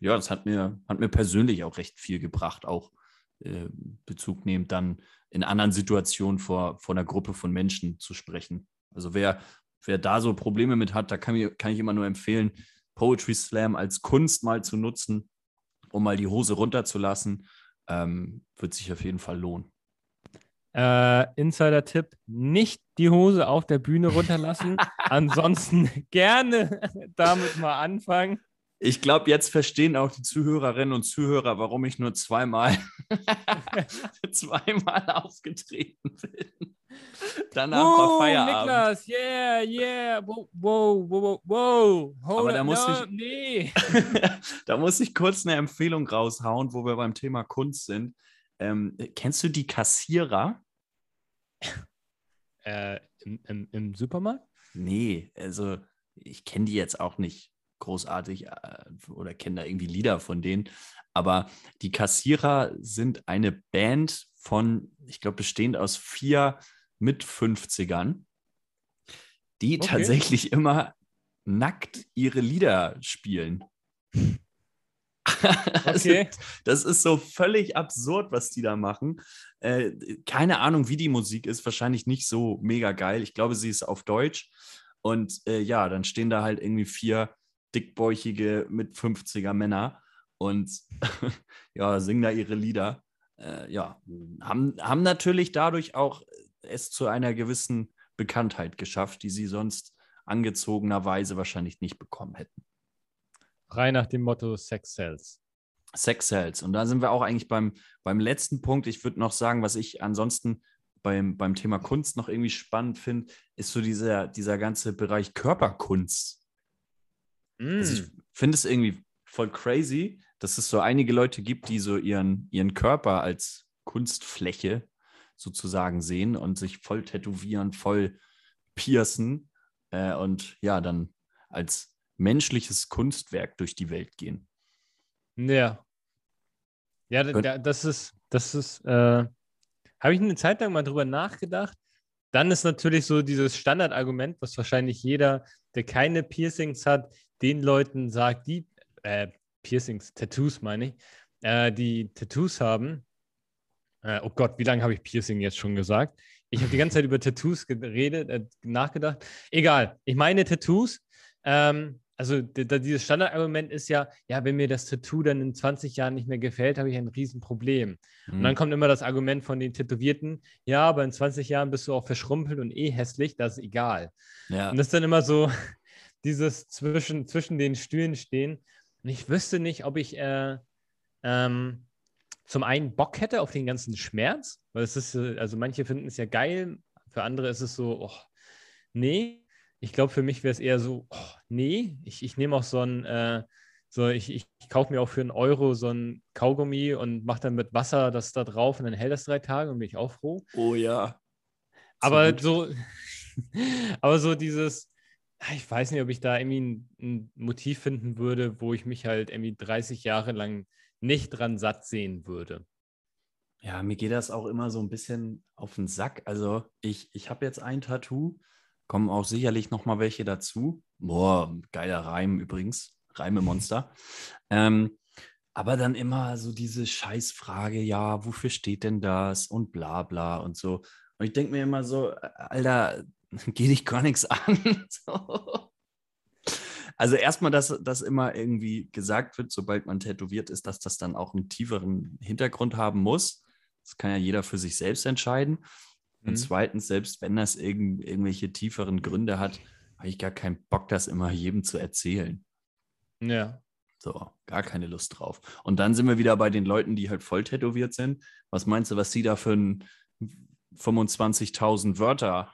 Ja, das hat mir, hat mir persönlich auch recht viel gebracht, auch äh, Bezug nehmend dann in anderen Situationen vor, vor einer Gruppe von Menschen zu sprechen. Also wer, wer da so Probleme mit hat, da kann, mir, kann ich immer nur empfehlen, Poetry Slam als Kunst mal zu nutzen, um mal die Hose runterzulassen. Ähm, wird sich auf jeden Fall lohnen. Äh, Insider-Tipp: Nicht die Hose auf der Bühne runterlassen. Ansonsten gerne damit mal anfangen. Ich glaube, jetzt verstehen auch die Zuhörerinnen und Zuhörer, warum ich nur zweimal, zweimal aufgetreten bin. Danach war Wow, Feierabend. Niklas, yeah, yeah, wow, wow, wow, wow. Hold Aber da up, muss no, ich- Nee. da muss ich kurz eine Empfehlung raushauen, wo wir beim Thema Kunst sind. Ähm, kennst du die Kassierer? Äh, im, im, Im Supermarkt? Nee, also ich kenne die jetzt auch nicht großartig äh, oder kenne da irgendwie Lieder von denen. Aber die Kassierer sind eine Band von, ich glaube, bestehend aus vier mit 50ern. die okay. tatsächlich immer nackt ihre Lieder spielen. Okay. das ist so völlig absurd, was die da machen. Äh, keine Ahnung, wie die Musik ist. Wahrscheinlich nicht so mega geil. Ich glaube, sie ist auf Deutsch. Und äh, ja, dann stehen da halt irgendwie vier dickbäuchige mit 50er Männer und ja, singen da ihre Lieder. Äh, ja, haben, haben natürlich dadurch auch es zu einer gewissen Bekanntheit geschafft, die sie sonst angezogenerweise wahrscheinlich nicht bekommen hätten. Frei nach dem Motto Sex Sells. Sex Sells. Und da sind wir auch eigentlich beim, beim letzten Punkt. Ich würde noch sagen, was ich ansonsten beim, beim Thema Kunst noch irgendwie spannend finde, ist so dieser, dieser ganze Bereich Körperkunst. Mm. Also ich finde es irgendwie voll crazy, dass es so einige Leute gibt, die so ihren, ihren Körper als Kunstfläche sozusagen sehen und sich voll tätowieren, voll piercen äh, und ja, dann als menschliches Kunstwerk durch die Welt gehen. Ja. Ja, das ist, das ist, äh, habe ich eine Zeit lang mal drüber nachgedacht. Dann ist natürlich so dieses Standardargument, was wahrscheinlich jeder, der keine Piercings hat, den Leuten sagt, die äh, Piercings, Tattoos meine ich, äh, die Tattoos haben. Äh, oh Gott, wie lange habe ich Piercing jetzt schon gesagt? Ich habe die ganze Zeit über Tattoos geredet, äh, nachgedacht. Egal, ich meine Tattoos. Ähm, also dieses Standardargument ist ja, ja, wenn mir das Tattoo dann in 20 Jahren nicht mehr gefällt, habe ich ein Riesenproblem. Mhm. Und dann kommt immer das Argument von den Tätowierten, ja, aber in 20 Jahren bist du auch verschrumpelt und eh hässlich, das ist egal. Ja. Und das ist dann immer so dieses zwischen, zwischen den Stühlen stehen. Und ich wüsste nicht, ob ich äh, ähm, zum einen Bock hätte auf den ganzen Schmerz, weil es ist, äh, also manche finden es ja geil, für andere ist es so, oh, nee, ich glaube, für mich wäre es eher so, oh, nee, ich, ich nehme auch so ein, äh, so ich, ich, ich kaufe mir auch für einen Euro so ein Kaugummi und mache dann mit Wasser das da drauf und dann hält das drei Tage und bin ich auch froh. Oh ja. Aber so, aber so dieses, ich weiß nicht, ob ich da irgendwie ein, ein, Motiv finden würde, wo ich mich halt irgendwie 30 Jahre lang nicht dran satt sehen würde. Ja, mir geht das auch immer so ein bisschen auf den Sack. Also ich, ich habe jetzt ein Tattoo, Kommen auch sicherlich noch mal welche dazu. Boah, geiler Reim übrigens. Reimemonster. ähm, aber dann immer so diese Scheißfrage, ja, wofür steht denn das und bla bla und so. Und ich denke mir immer so, Alter, geh dich gar nichts an. so. Also erstmal, dass das immer irgendwie gesagt wird, sobald man tätowiert ist, dass das dann auch einen tieferen Hintergrund haben muss. Das kann ja jeder für sich selbst entscheiden. Und mhm. zweitens, selbst wenn das irgend, irgendwelche tieferen Gründe hat, habe ich gar keinen Bock, das immer jedem zu erzählen. Ja. So, gar keine Lust drauf. Und dann sind wir wieder bei den Leuten, die halt voll tätowiert sind. Was meinst du, was sie da für ein 25.000 Wörter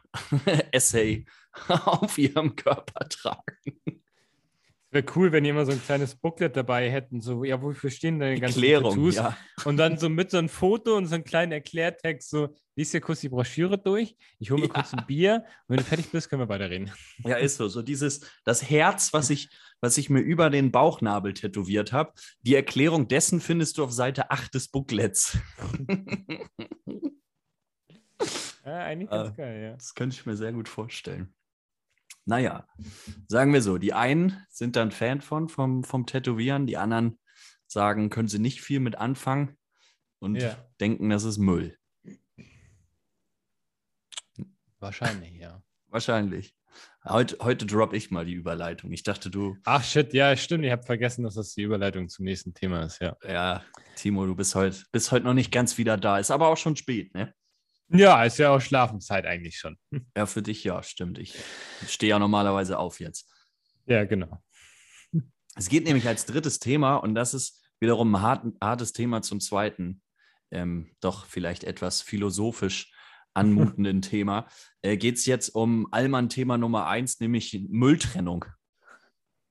Essay auf ihrem Körper tragen? Wäre cool, wenn die immer so ein kleines Booklet dabei hätten, so, ja, wofür stehen deine ganzen Erklärung, Tattoos? Ja. Und dann so mit so einem Foto und so einem kleinen Erklärtext, so, liest dir kurz die Broschüre durch, ich hole mir ja. kurz ein Bier und wenn du fertig bist, können wir weiterreden. Ja, ist so. So dieses, das Herz, was ich, was ich mir über den Bauchnabel tätowiert habe, die Erklärung dessen findest du auf Seite 8 des Booklets. ja, eigentlich ganz äh, geil, ja. Das könnte ich mir sehr gut vorstellen. Naja, sagen wir so, die einen sind dann Fan von, vom, vom Tätowieren, die anderen sagen, können sie nicht viel mit anfangen und ja. denken, das ist Müll. Wahrscheinlich, ja. Wahrscheinlich. Heute, heute droppe ich mal die Überleitung. Ich dachte, du. Ach shit, ja, stimmt. Ich habe vergessen, dass das die Überleitung zum nächsten Thema ist, ja. Ja, Timo, du bist heute, bist heute noch nicht ganz wieder da. Ist aber auch schon spät, ne? Ja, ist ja auch Schlafenszeit eigentlich schon. Ja, für dich ja, stimmt. Ich stehe ja normalerweise auf jetzt. Ja, genau. Es geht nämlich als drittes Thema und das ist wiederum ein hart, hartes Thema zum zweiten, ähm, doch vielleicht etwas philosophisch anmutenden Thema. Äh, geht es jetzt um Allmann-Thema Nummer eins, nämlich Mülltrennung.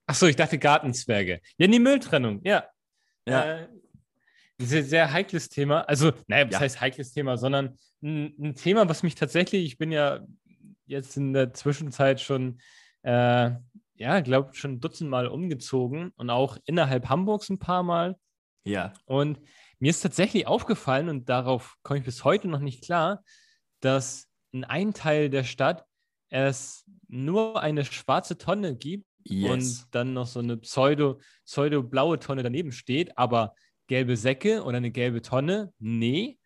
Achso, ich dachte Gartenzwerge. Ja, die Mülltrennung, ja. Ja. Äh, sehr, sehr heikles Thema. Also, naja, was ja. heißt heikles Thema, sondern ein, ein, Thema, was mich tatsächlich, ich bin ja jetzt in der Zwischenzeit schon, äh, ja, glaube schon ein Dutzend Mal umgezogen und auch innerhalb Hamburgs ein paar Mal. Ja. Und mir ist tatsächlich aufgefallen, und darauf komme ich bis heute noch nicht klar, dass in einem Teil der Stadt es nur eine schwarze Tonne gibt Yes. und dann noch so eine pseudo, pseudo blaue Tonne daneben steht, aber gelbe Säcke oder eine gelbe Tonne, nee.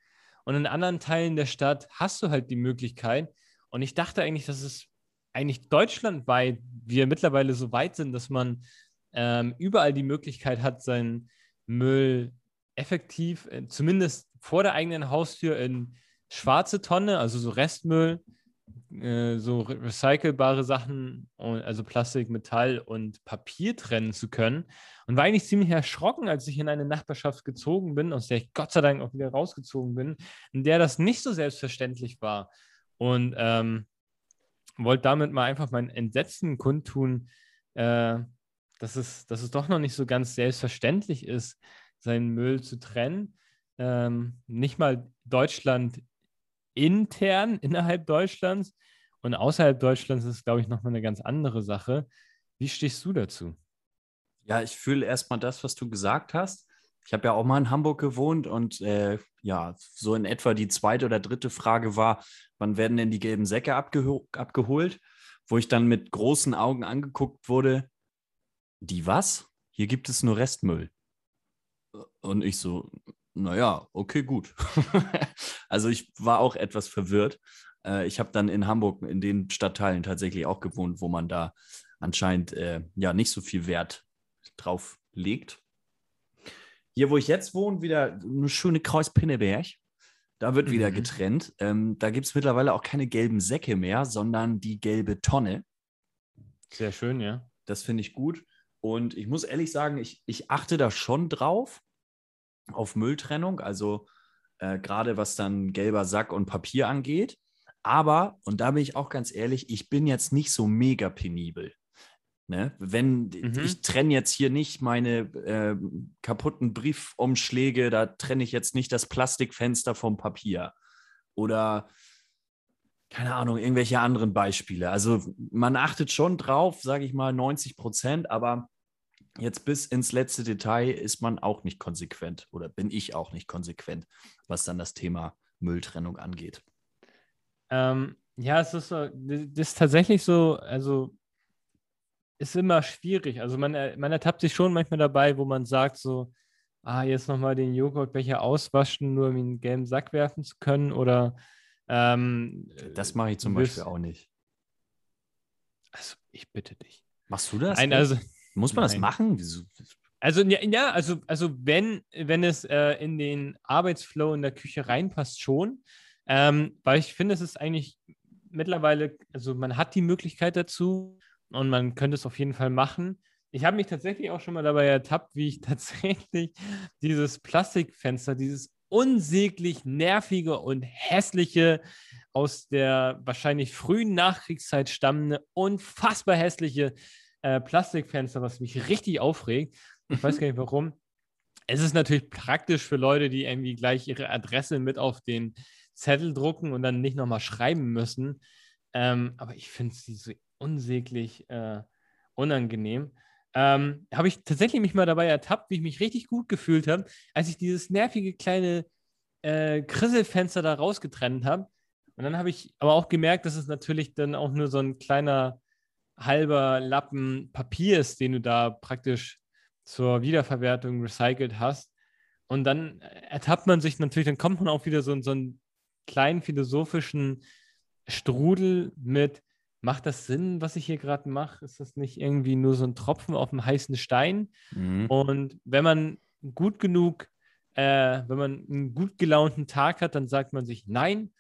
Und in anderen Teilen der Stadt hast du halt die Möglichkeit. Und ich dachte eigentlich, dass es eigentlich deutschlandweit wir mittlerweile so weit sind, dass man ähm, überall die Möglichkeit hat, seinen Müll effektiv, äh, zumindest vor der eigenen Haustür in schwarze Tonne, also so Restmüll, äh, so re- recycelbare Sachen, also Plastik, Metall und Papier trennen zu können. Und war eigentlich ziemlich erschrocken, als ich in eine Nachbarschaft gezogen bin, aus der ich Gott sei Dank auch wieder rausgezogen bin, in der das nicht so selbstverständlich war. Und ähm, wollte damit mal einfach mein Entsetzen kundtun, äh, dass, es, dass es doch noch nicht so ganz selbstverständlich ist, seinen Müll zu trennen. Ähm, nicht mal Deutschland intern innerhalb Deutschlands und außerhalb Deutschlands ist, glaube ich, nochmal eine ganz andere Sache. Wie stehst du dazu? Ja, ich fühle erstmal das, was du gesagt hast. Ich habe ja auch mal in Hamburg gewohnt und äh, ja, so in etwa die zweite oder dritte Frage war, wann werden denn die gelben Säcke abgeho abgeholt? Wo ich dann mit großen Augen angeguckt wurde, die was? Hier gibt es nur Restmüll. Und ich so, naja, okay, gut. also ich war auch etwas verwirrt. Äh, ich habe dann in Hamburg in den Stadtteilen tatsächlich auch gewohnt, wo man da anscheinend äh, ja nicht so viel Wert drauf legt. Hier, wo ich jetzt wohne, wieder eine schöne Kreuz-Pinneberg. Da wird wieder Mhm. getrennt. Ähm, da gibt es mittlerweile auch keine gelben Säcke mehr, sondern die gelbe Tonne. Sehr schön, ja. Das finde ich gut. Und ich muss ehrlich sagen, ich, ich achte da schon drauf, auf Mülltrennung, also äh, gerade was dann gelber Sack und Papier angeht. Aber, und da bin ich auch ganz ehrlich, ich bin jetzt nicht so mega penibel. Ne? Wenn Mhm. ich trenne jetzt hier nicht meine äh, kaputten Briefumschläge, da trenne ich jetzt nicht das Plastikfenster vom Papier. Oder keine Ahnung, irgendwelche anderen Beispiele. Also man achtet schon drauf, sage ich mal, 90 Prozent, aber jetzt bis ins letzte Detail ist man auch nicht konsequent oder bin ich auch nicht konsequent, was dann das Thema Mülltrennung angeht. Ähm, ja, es ist, das ist tatsächlich so, also ist immer schwierig. Also man, er- man ertappt sich schon manchmal dabei, wo man sagt so, ah, jetzt nochmal den Joghurtbecher auswaschen, nur um ihn in den gelben Sack werfen zu können oder ähm, Das mache ich zum Beispiel auch nicht. Also ich bitte dich. Machst du das? Nein, also, Muss man das nein. machen? Wieso? also ja, ja, also, also wenn, wenn es äh, in den Arbeitsflow in der Küche reinpasst, schon. Ähm, weil ich finde, es ist eigentlich mittlerweile, also man hat die Möglichkeit dazu und man könnte es auf jeden Fall machen. Ich habe mich tatsächlich auch schon mal dabei ertappt, wie ich tatsächlich dieses Plastikfenster, dieses unsäglich nervige und hässliche, aus der wahrscheinlich frühen Nachkriegszeit stammende, unfassbar hässliche äh, Plastikfenster, was mich richtig aufregt. Ich weiß gar nicht warum. Es ist natürlich praktisch für Leute, die irgendwie gleich ihre Adresse mit auf den Zettel drucken und dann nicht nochmal schreiben müssen. Ähm, aber ich finde sie so unsäglich äh, unangenehm. Ähm, habe ich tatsächlich mich mal dabei ertappt, wie ich mich richtig gut gefühlt habe, als ich dieses nervige kleine äh, Krisselfenster da rausgetrennt habe. Und dann habe ich aber auch gemerkt, dass es natürlich dann auch nur so ein kleiner halber Lappen Papier ist, den du da praktisch zur Wiederverwertung recycelt hast. Und dann ertappt man sich natürlich, dann kommt man auch wieder so in so einen kleinen philosophischen Strudel mit, macht das Sinn, was ich hier gerade mache? Ist das nicht irgendwie nur so ein Tropfen auf dem heißen Stein? Mhm. Und wenn man gut genug, äh, wenn man einen gut gelaunten Tag hat, dann sagt man sich nein,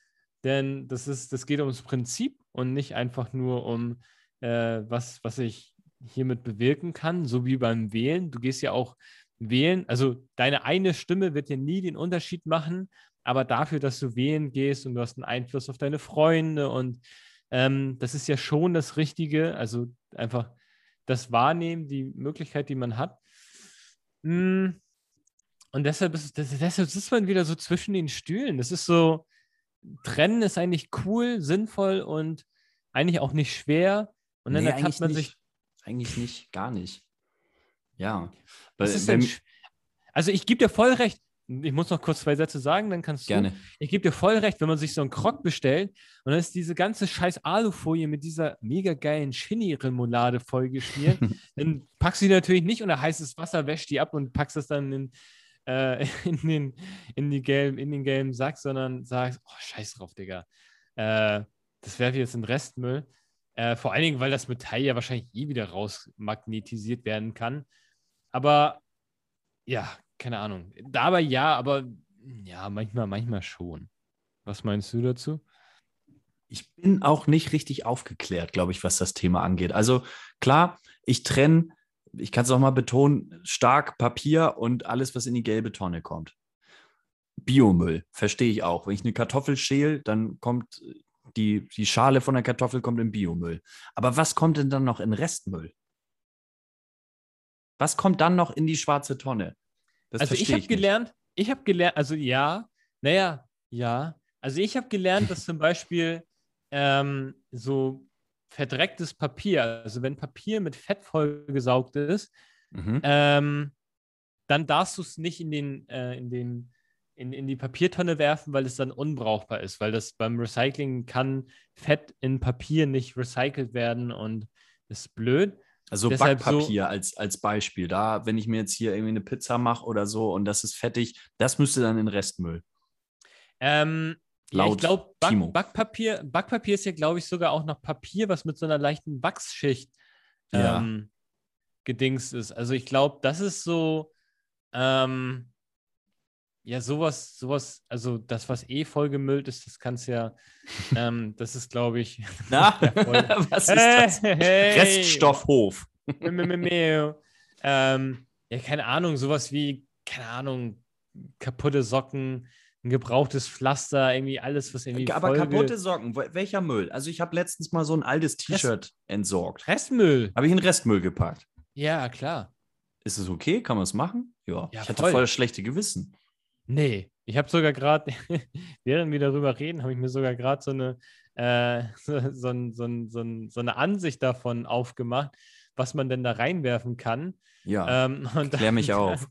denn das ist, das geht ums Prinzip und nicht einfach nur um äh, was, was ich hiermit bewirken kann, so wie beim Wählen. Du gehst ja auch wählen, also deine eine Stimme wird dir nie den Unterschied machen, aber dafür, dass du wählen gehst und du hast einen Einfluss auf deine Freunde und ähm, das ist ja schon das Richtige, also einfach das Wahrnehmen, die Möglichkeit, die man hat. Mm, Und deshalb ist, deshalb ist man wieder so zwischen den Stühlen. Das ist so, Trennen ist eigentlich cool, sinnvoll und eigentlich auch nicht schwer. Und dann Nee, eigentlich man nicht. sich. Eigentlich nicht, gar nicht. Ja. Weil, wenn- also ich gebe dir voll recht, ich muss noch kurz zwei Sätze sagen, dann kannst Gerne. du. Ich gebe dir voll recht, wenn man sich so einen Krog bestellt und dann ist diese ganze scheiß Alufolie mit dieser mega geilen Chini-Remoulade vollgeschmiert, dann packst du die natürlich nicht unter heißes Wasser, wäschst die ab und packst das dann in, äh, in, den, in, die gelben, in den gelben Sack, sondern sagst, oh, scheiß drauf, Digga. Äh, das werfe ich jetzt in Restmüll. Äh, vor allen Dingen, weil das Metall ja wahrscheinlich eh wieder rausmagnetisiert werden kann. Aber ja, keine Ahnung. Dabei ja, aber ja, manchmal, manchmal schon. Was meinst du dazu? Ich bin auch nicht richtig aufgeklärt, glaube ich, was das Thema angeht. Also klar, ich trenne, ich kann es auch mal betonen, stark Papier und alles, was in die gelbe Tonne kommt. Biomüll, verstehe ich auch. Wenn ich eine Kartoffel schäle, dann kommt die, die Schale von der Kartoffel kommt in Biomüll. Aber was kommt denn dann noch in Restmüll? Was kommt dann noch in die schwarze Tonne? Das also ich habe gelernt, ich habe gelernt, also ja, naja, ja. Also ich habe gelernt, dass zum Beispiel ähm, so verdrecktes Papier, also wenn Papier mit Fett vollgesaugt ist, mhm. ähm, dann darfst du es nicht in den, äh, in den in, in die Papiertonne werfen, weil es dann unbrauchbar ist, weil das beim Recycling kann Fett in Papier nicht recycelt werden und ist blöd. Also Deshalb Backpapier so, als, als Beispiel. Da, wenn ich mir jetzt hier irgendwie eine Pizza mache oder so und das ist fettig, das müsste dann in Gedächtnismüll. Ähm, ja, ich glaube, Back, Backpapier, Backpapier ist ja, glaube ich, sogar auch noch Papier, was mit so einer leichten Wachsschicht ja. ähm, gedingst ist. Also ich glaube, das ist so, ähm, ja, sowas, sowas, also das, was eh vollgemüllt ist, das kannst ja, ähm, das ist, glaube ich. Na, was ist das? Hey, Reststoffhof. ähm, ja, keine Ahnung, sowas wie, keine Ahnung, kaputte Socken, ein gebrauchtes Pflaster, irgendwie alles, was irgendwie. Aber Folge... kaputte Socken, welcher Müll? Also ich habe letztens mal so ein altes T-Shirt entsorgt. Restmüll. Habe ich in Restmüll gepackt. Ja, klar. Ist es okay? Kann man es machen? Ja. ja ich hatte voll. voll das schlechte Gewissen. Nee, ich habe sogar gerade, während wir darüber reden, habe ich mir sogar gerade so eine, äh, so, so, so, so, eine Ansicht davon aufgemacht, was man denn da reinwerfen kann. Ja, ähm, klär mich auf.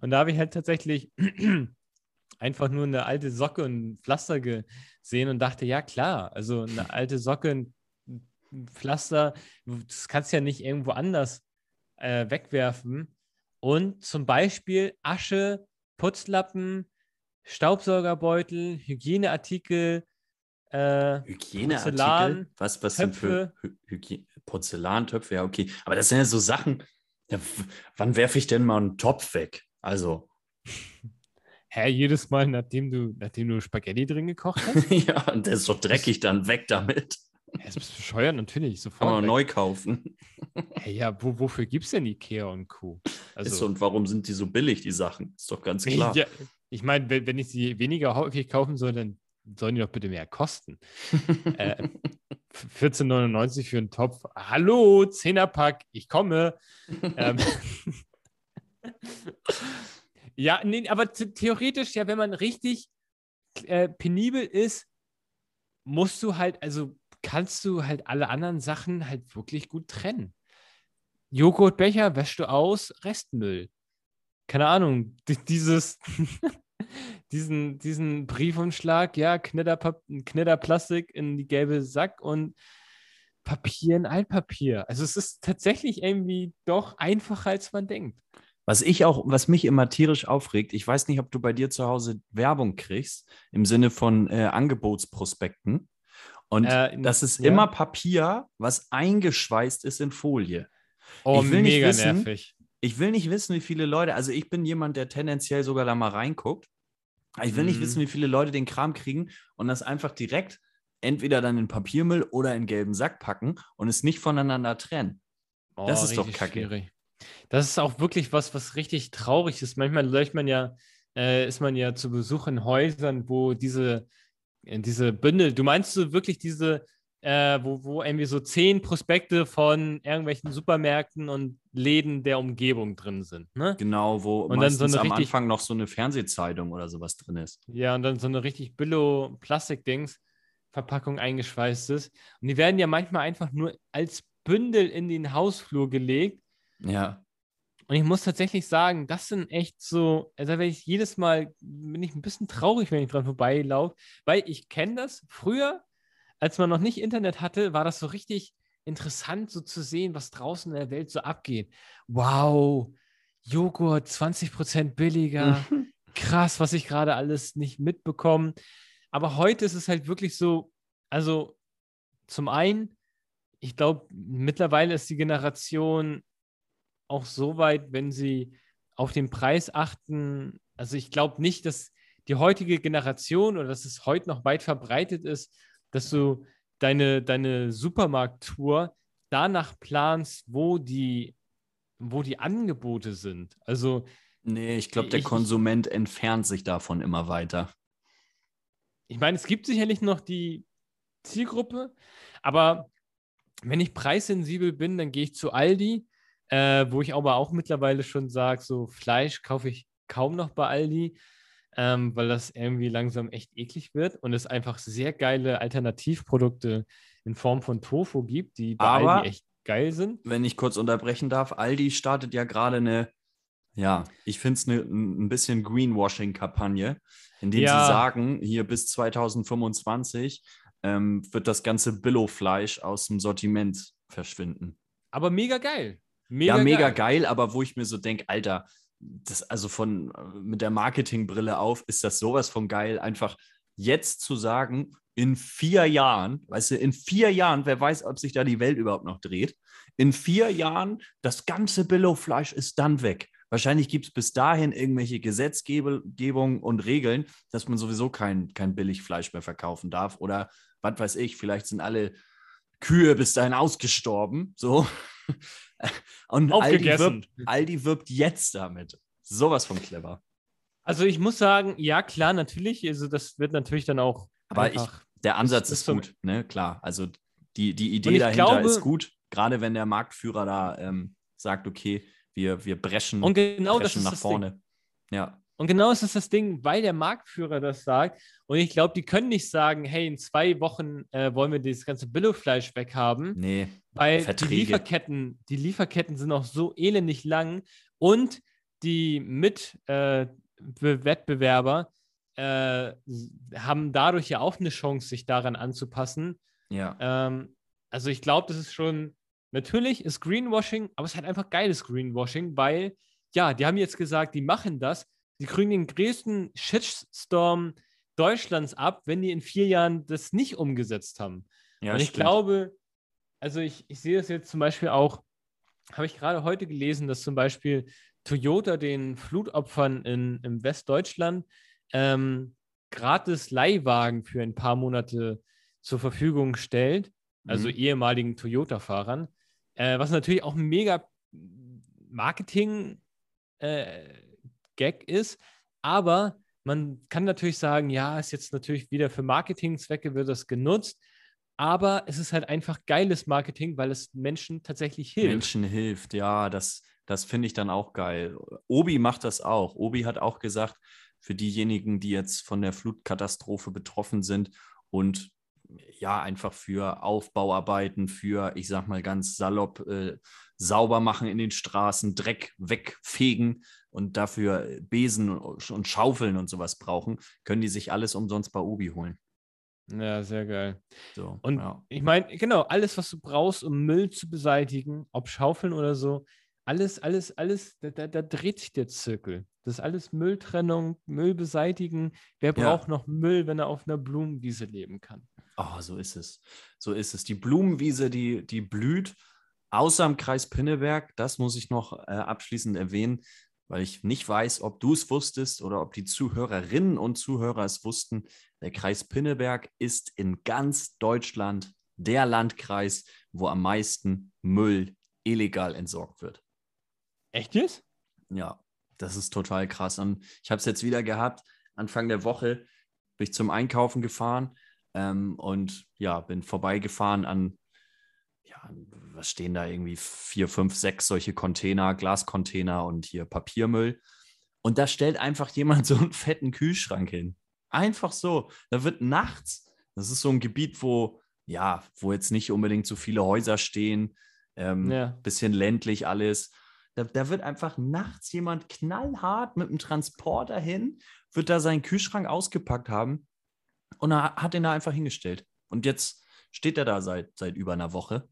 Und da habe ich halt tatsächlich einfach nur eine alte Socke und ein Pflaster gesehen und dachte, ja klar, also eine alte Socke, ein Pflaster, das kannst du ja nicht irgendwo anders äh, wegwerfen. Und zum Beispiel Asche Putzlappen, Staubsaugerbeutel, Hygieneartikel, äh, Hygieneartikel? Porzellan, was, was sind für Hygie Porzellantöpfe? Ja, okay. Aber das sind ja so Sachen. Ja, wann werfe ich denn mal einen Topf weg? Also. Hä, jedes Mal, nachdem du, nachdem du Spaghetti drin gekocht hast? ja, und der ist doch dreckig, dann weg damit. Das ist bescheuert, natürlich. Sofort Kann man neu kaufen. Hey, ja, wo, wofür gibt es denn Ikea und Co.? Also, ist, und warum sind die so billig, die Sachen? Ist doch ganz klar. Ja, ich meine, wenn, wenn ich sie weniger häufig kaufen soll, dann sollen die doch bitte mehr kosten. äh, 14,99 für einen Topf. Hallo, 10er-Pack, ich komme. ähm, ja, nee, aber theoretisch, ja, wenn man richtig äh, penibel ist, musst du halt, also kannst du halt alle anderen Sachen halt wirklich gut trennen. Joghurtbecher wäschst du aus, Restmüll. Keine Ahnung, dieses, diesen, diesen Briefumschlag, ja, Knitterplastik in die gelbe Sack und Papier in Altpapier. Also es ist tatsächlich irgendwie doch einfacher, als man denkt. Was ich auch, was mich immer tierisch aufregt, ich weiß nicht, ob du bei dir zu Hause Werbung kriegst im Sinne von äh, Angebotsprospekten. Und äh, das ist ja. immer Papier, was eingeschweißt ist in Folie. Oh, ich will mega nicht wissen, nervig. Ich will nicht wissen, wie viele Leute, also ich bin jemand, der tendenziell sogar da mal reinguckt. Ich will mhm. nicht wissen, wie viele Leute den Kram kriegen und das einfach direkt entweder dann in Papiermüll oder in gelben Sack packen und es nicht voneinander trennen. Oh, das ist doch kacke. Schwierig. Das ist auch wirklich was, was richtig traurig ist. Manchmal läuft man ja, äh, ist man ja zu Besuch in Häusern, wo diese diese Bündel, du meinst so wirklich diese, äh, wo, wo irgendwie so zehn Prospekte von irgendwelchen Supermärkten und Läden der Umgebung drin sind, ne? Genau, wo und dann so eine am richtig, Anfang noch so eine Fernsehzeitung oder sowas drin ist. Ja, und dann so eine richtig Billo-Plastikdings, Verpackung eingeschweißt ist. Und die werden ja manchmal einfach nur als Bündel in den Hausflur gelegt. Ja. Und ich muss tatsächlich sagen, das sind echt so, also wenn ich jedes Mal, bin ich ein bisschen traurig, wenn ich dran vorbeilaufe, weil ich kenne das. Früher, als man noch nicht Internet hatte, war das so richtig interessant, so zu sehen, was draußen in der Welt so abgeht. Wow, Joghurt 20% billiger. Krass, was ich gerade alles nicht mitbekomme. Aber heute ist es halt wirklich so, also zum einen, ich glaube, mittlerweile ist die Generation auch so weit, wenn sie auf den Preis achten. Also ich glaube nicht, dass die heutige Generation oder dass es heute noch weit verbreitet ist, dass du deine, deine Supermarkttour danach planst, wo die, wo die Angebote sind. Also Nee, ich glaube, der ich, Konsument entfernt sich davon immer weiter. Ich meine, es gibt sicherlich noch die Zielgruppe, aber wenn ich preissensibel bin, dann gehe ich zu Aldi, äh, wo ich aber auch mittlerweile schon sage, so Fleisch kaufe ich kaum noch bei Aldi, ähm, weil das irgendwie langsam echt eklig wird und es einfach sehr geile Alternativprodukte in Form von Tofu gibt, die bei aber, Aldi echt geil sind. Wenn ich kurz unterbrechen darf, Aldi startet ja gerade eine ja, ich finde es ne, ein bisschen Greenwashing-Kampagne, indem ja. sie sagen, hier bis 2025 ähm, wird das ganze Billo-Fleisch aus dem Sortiment verschwinden. Aber mega geil. Mega ja, mega geil. geil, aber wo ich mir so denke, Alter, das also von mit der Marketingbrille auf ist das sowas von geil, einfach jetzt zu sagen, in vier Jahren, weißt du, in vier Jahren, wer weiß, ob sich da die Welt überhaupt noch dreht, in vier Jahren, das ganze Billo-Fleisch ist dann weg. Wahrscheinlich gibt es bis dahin irgendwelche Gesetzgebungen und Regeln, dass man sowieso kein, kein Billigfleisch mehr verkaufen darf. Oder was weiß ich, vielleicht sind alle Kühe bis dahin ausgestorben. So. Und Aldi wirbt, Aldi wirbt jetzt damit. Sowas von clever. Also ich muss sagen, ja, klar, natürlich. Also das wird natürlich dann auch. Aber ich, der Ansatz ist, ist gut, ne? Klar. Also die, die Idee dahinter glaube, ist gut, gerade wenn der Marktführer da ähm, sagt, okay, wir, wir brechen, und genau brechen nach vorne. Ding. Ja. Und genau ist das das Ding, weil der Marktführer das sagt. Und ich glaube, die können nicht sagen, hey, in zwei Wochen äh, wollen wir das ganze Billowfleisch weghaben. Nee. Weil die Lieferketten, die Lieferketten sind auch so elendig lang und die Mitwettbewerber äh, äh, haben dadurch ja auch eine Chance, sich daran anzupassen. Ja. Ähm, also ich glaube, das ist schon Natürlich ist Greenwashing, aber es ist halt einfach geiles Greenwashing, weil, ja, die haben jetzt gesagt, die machen das. Die kriegen den größten Shitstorm Deutschlands ab, wenn die in vier Jahren das nicht umgesetzt haben. Ja, Und ich stimmt. glaube, also ich, ich sehe das jetzt zum Beispiel auch, habe ich gerade heute gelesen, dass zum Beispiel Toyota den Flutopfern in, in Westdeutschland ähm, gratis Leihwagen für ein paar Monate zur Verfügung stellt, also mhm. ehemaligen Toyota-Fahrern. Äh, was natürlich auch ein mega Marketing-Gag äh, ist, aber man kann natürlich sagen, ja, ist jetzt natürlich wieder für Marketingzwecke wird das genutzt, aber es ist halt einfach geiles Marketing, weil es Menschen tatsächlich hilft. Menschen hilft, ja, das, das finde ich dann auch geil. Obi macht das auch. Obi hat auch gesagt, für diejenigen, die jetzt von der Flutkatastrophe betroffen sind und ja, einfach für Aufbauarbeiten, für, ich sag mal ganz salopp, äh, sauber machen in den Straßen, Dreck wegfegen und dafür Besen und Schaufeln und sowas brauchen, können die sich alles umsonst bei Ubi holen. Ja, sehr geil. So, und ja. ich meine, genau, alles, was du brauchst, um Müll zu beseitigen, ob Schaufeln oder so, alles, alles, alles, da, da, da dreht sich der Zirkel. Das ist alles Mülltrennung, Müll beseitigen. Wer braucht ja. noch Müll, wenn er auf einer Blumenwiese leben kann? Oh, so ist es. So ist es. Die Blumenwiese, die, die blüht, außer im Kreis Pinneberg, das muss ich noch äh, abschließend erwähnen, weil ich nicht weiß, ob du es wusstest oder ob die Zuhörerinnen und Zuhörer es wussten. Der Kreis Pinneberg ist in ganz Deutschland der Landkreis, wo am meisten Müll illegal entsorgt wird. Echt jetzt? Ja, das ist total krass. Und ich habe es jetzt wieder gehabt. Anfang der Woche bin ich zum Einkaufen gefahren ähm, und ja, bin vorbeigefahren an, ja, was stehen da irgendwie, vier, fünf, sechs solche Container, Glascontainer und hier Papiermüll. Und da stellt einfach jemand so einen fetten Kühlschrank hin. Einfach so. Da wird nachts, das ist so ein Gebiet, wo, ja, wo jetzt nicht unbedingt so viele Häuser stehen, ähm, ja. bisschen ländlich alles. Da, da wird einfach nachts jemand knallhart mit dem Transporter hin, wird da seinen Kühlschrank ausgepackt haben und er hat ihn da einfach hingestellt. Und jetzt steht er da seit, seit über einer Woche.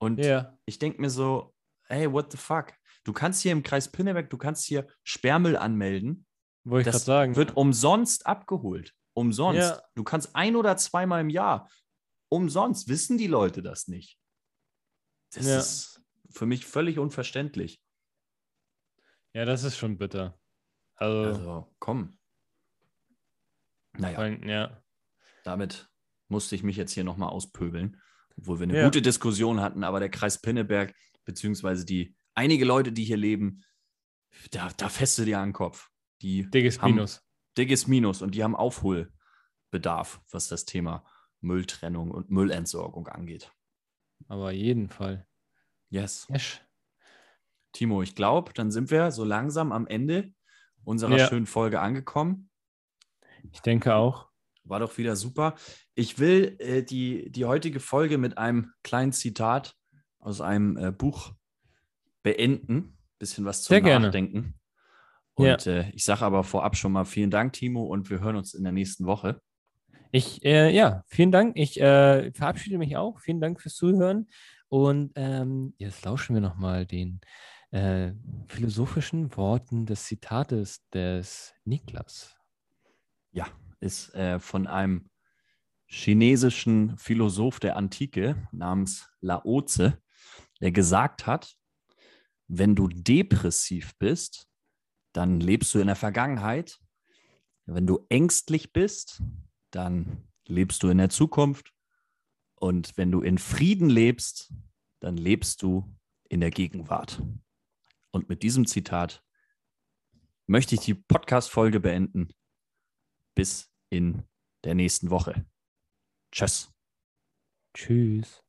Und Ja. ich denke mir so, hey, what the fuck? Du kannst hier im Kreis Pinneberg, du kannst hier Sperrmüll anmelden. Wollte ich gerade Das sagen. wird umsonst abgeholt. Umsonst. Ja. Du kannst ein oder zweimal im Jahr. Umsonst. Wissen die Leute das nicht? Das Ja. ist für mich völlig unverständlich. ja, das ist schon bitter. Also, Also, komm. Naja, ja. damit musste ich mich jetzt hier nochmal auspöbeln, obwohl wir eine Ja. gute Diskussion hatten, aber der Kreis Pinneberg, beziehungsweise die einige Leute, die hier leben, da, da feste dir an den Kopf. Die haben Minus. dickes Minus und die haben Aufholbedarf, was das Thema Mülltrennung und Müllentsorgung angeht. Aber jeden Fall. Yes. Yes. Timo, ich glaube, dann sind wir so langsam am Ende unserer Ja. schönen Folge angekommen. Ich denke auch. War doch wieder super. Ich will äh, die, die heutige Folge mit einem kleinen Zitat aus einem äh, Buch beenden. Bisschen was zum Sehr gerne. Nachdenken. Ja. Und äh, ich sage aber vorab schon mal vielen Dank, Timo, und wir hören uns in der nächsten Woche. Ich, äh, ja, vielen Dank. Ich äh, verabschiede mich auch. Vielen Dank fürs Zuhören. Und ähm, jetzt lauschen wir nochmal den äh, philosophischen Worten des Zitates des Niklas. Ja, ist äh, von einem chinesischen Philosoph der Antike namens Laozi, der gesagt hat, wenn du depressiv bist, dann lebst du in der Vergangenheit. Wenn du ängstlich bist, dann lebst du in der Zukunft. Und wenn du in Frieden lebst, dann lebst du in der Gegenwart. Und mit diesem Zitat möchte ich die Podcast-Folge beenden. Bis in der nächsten Woche. Tschüss. Tschüss.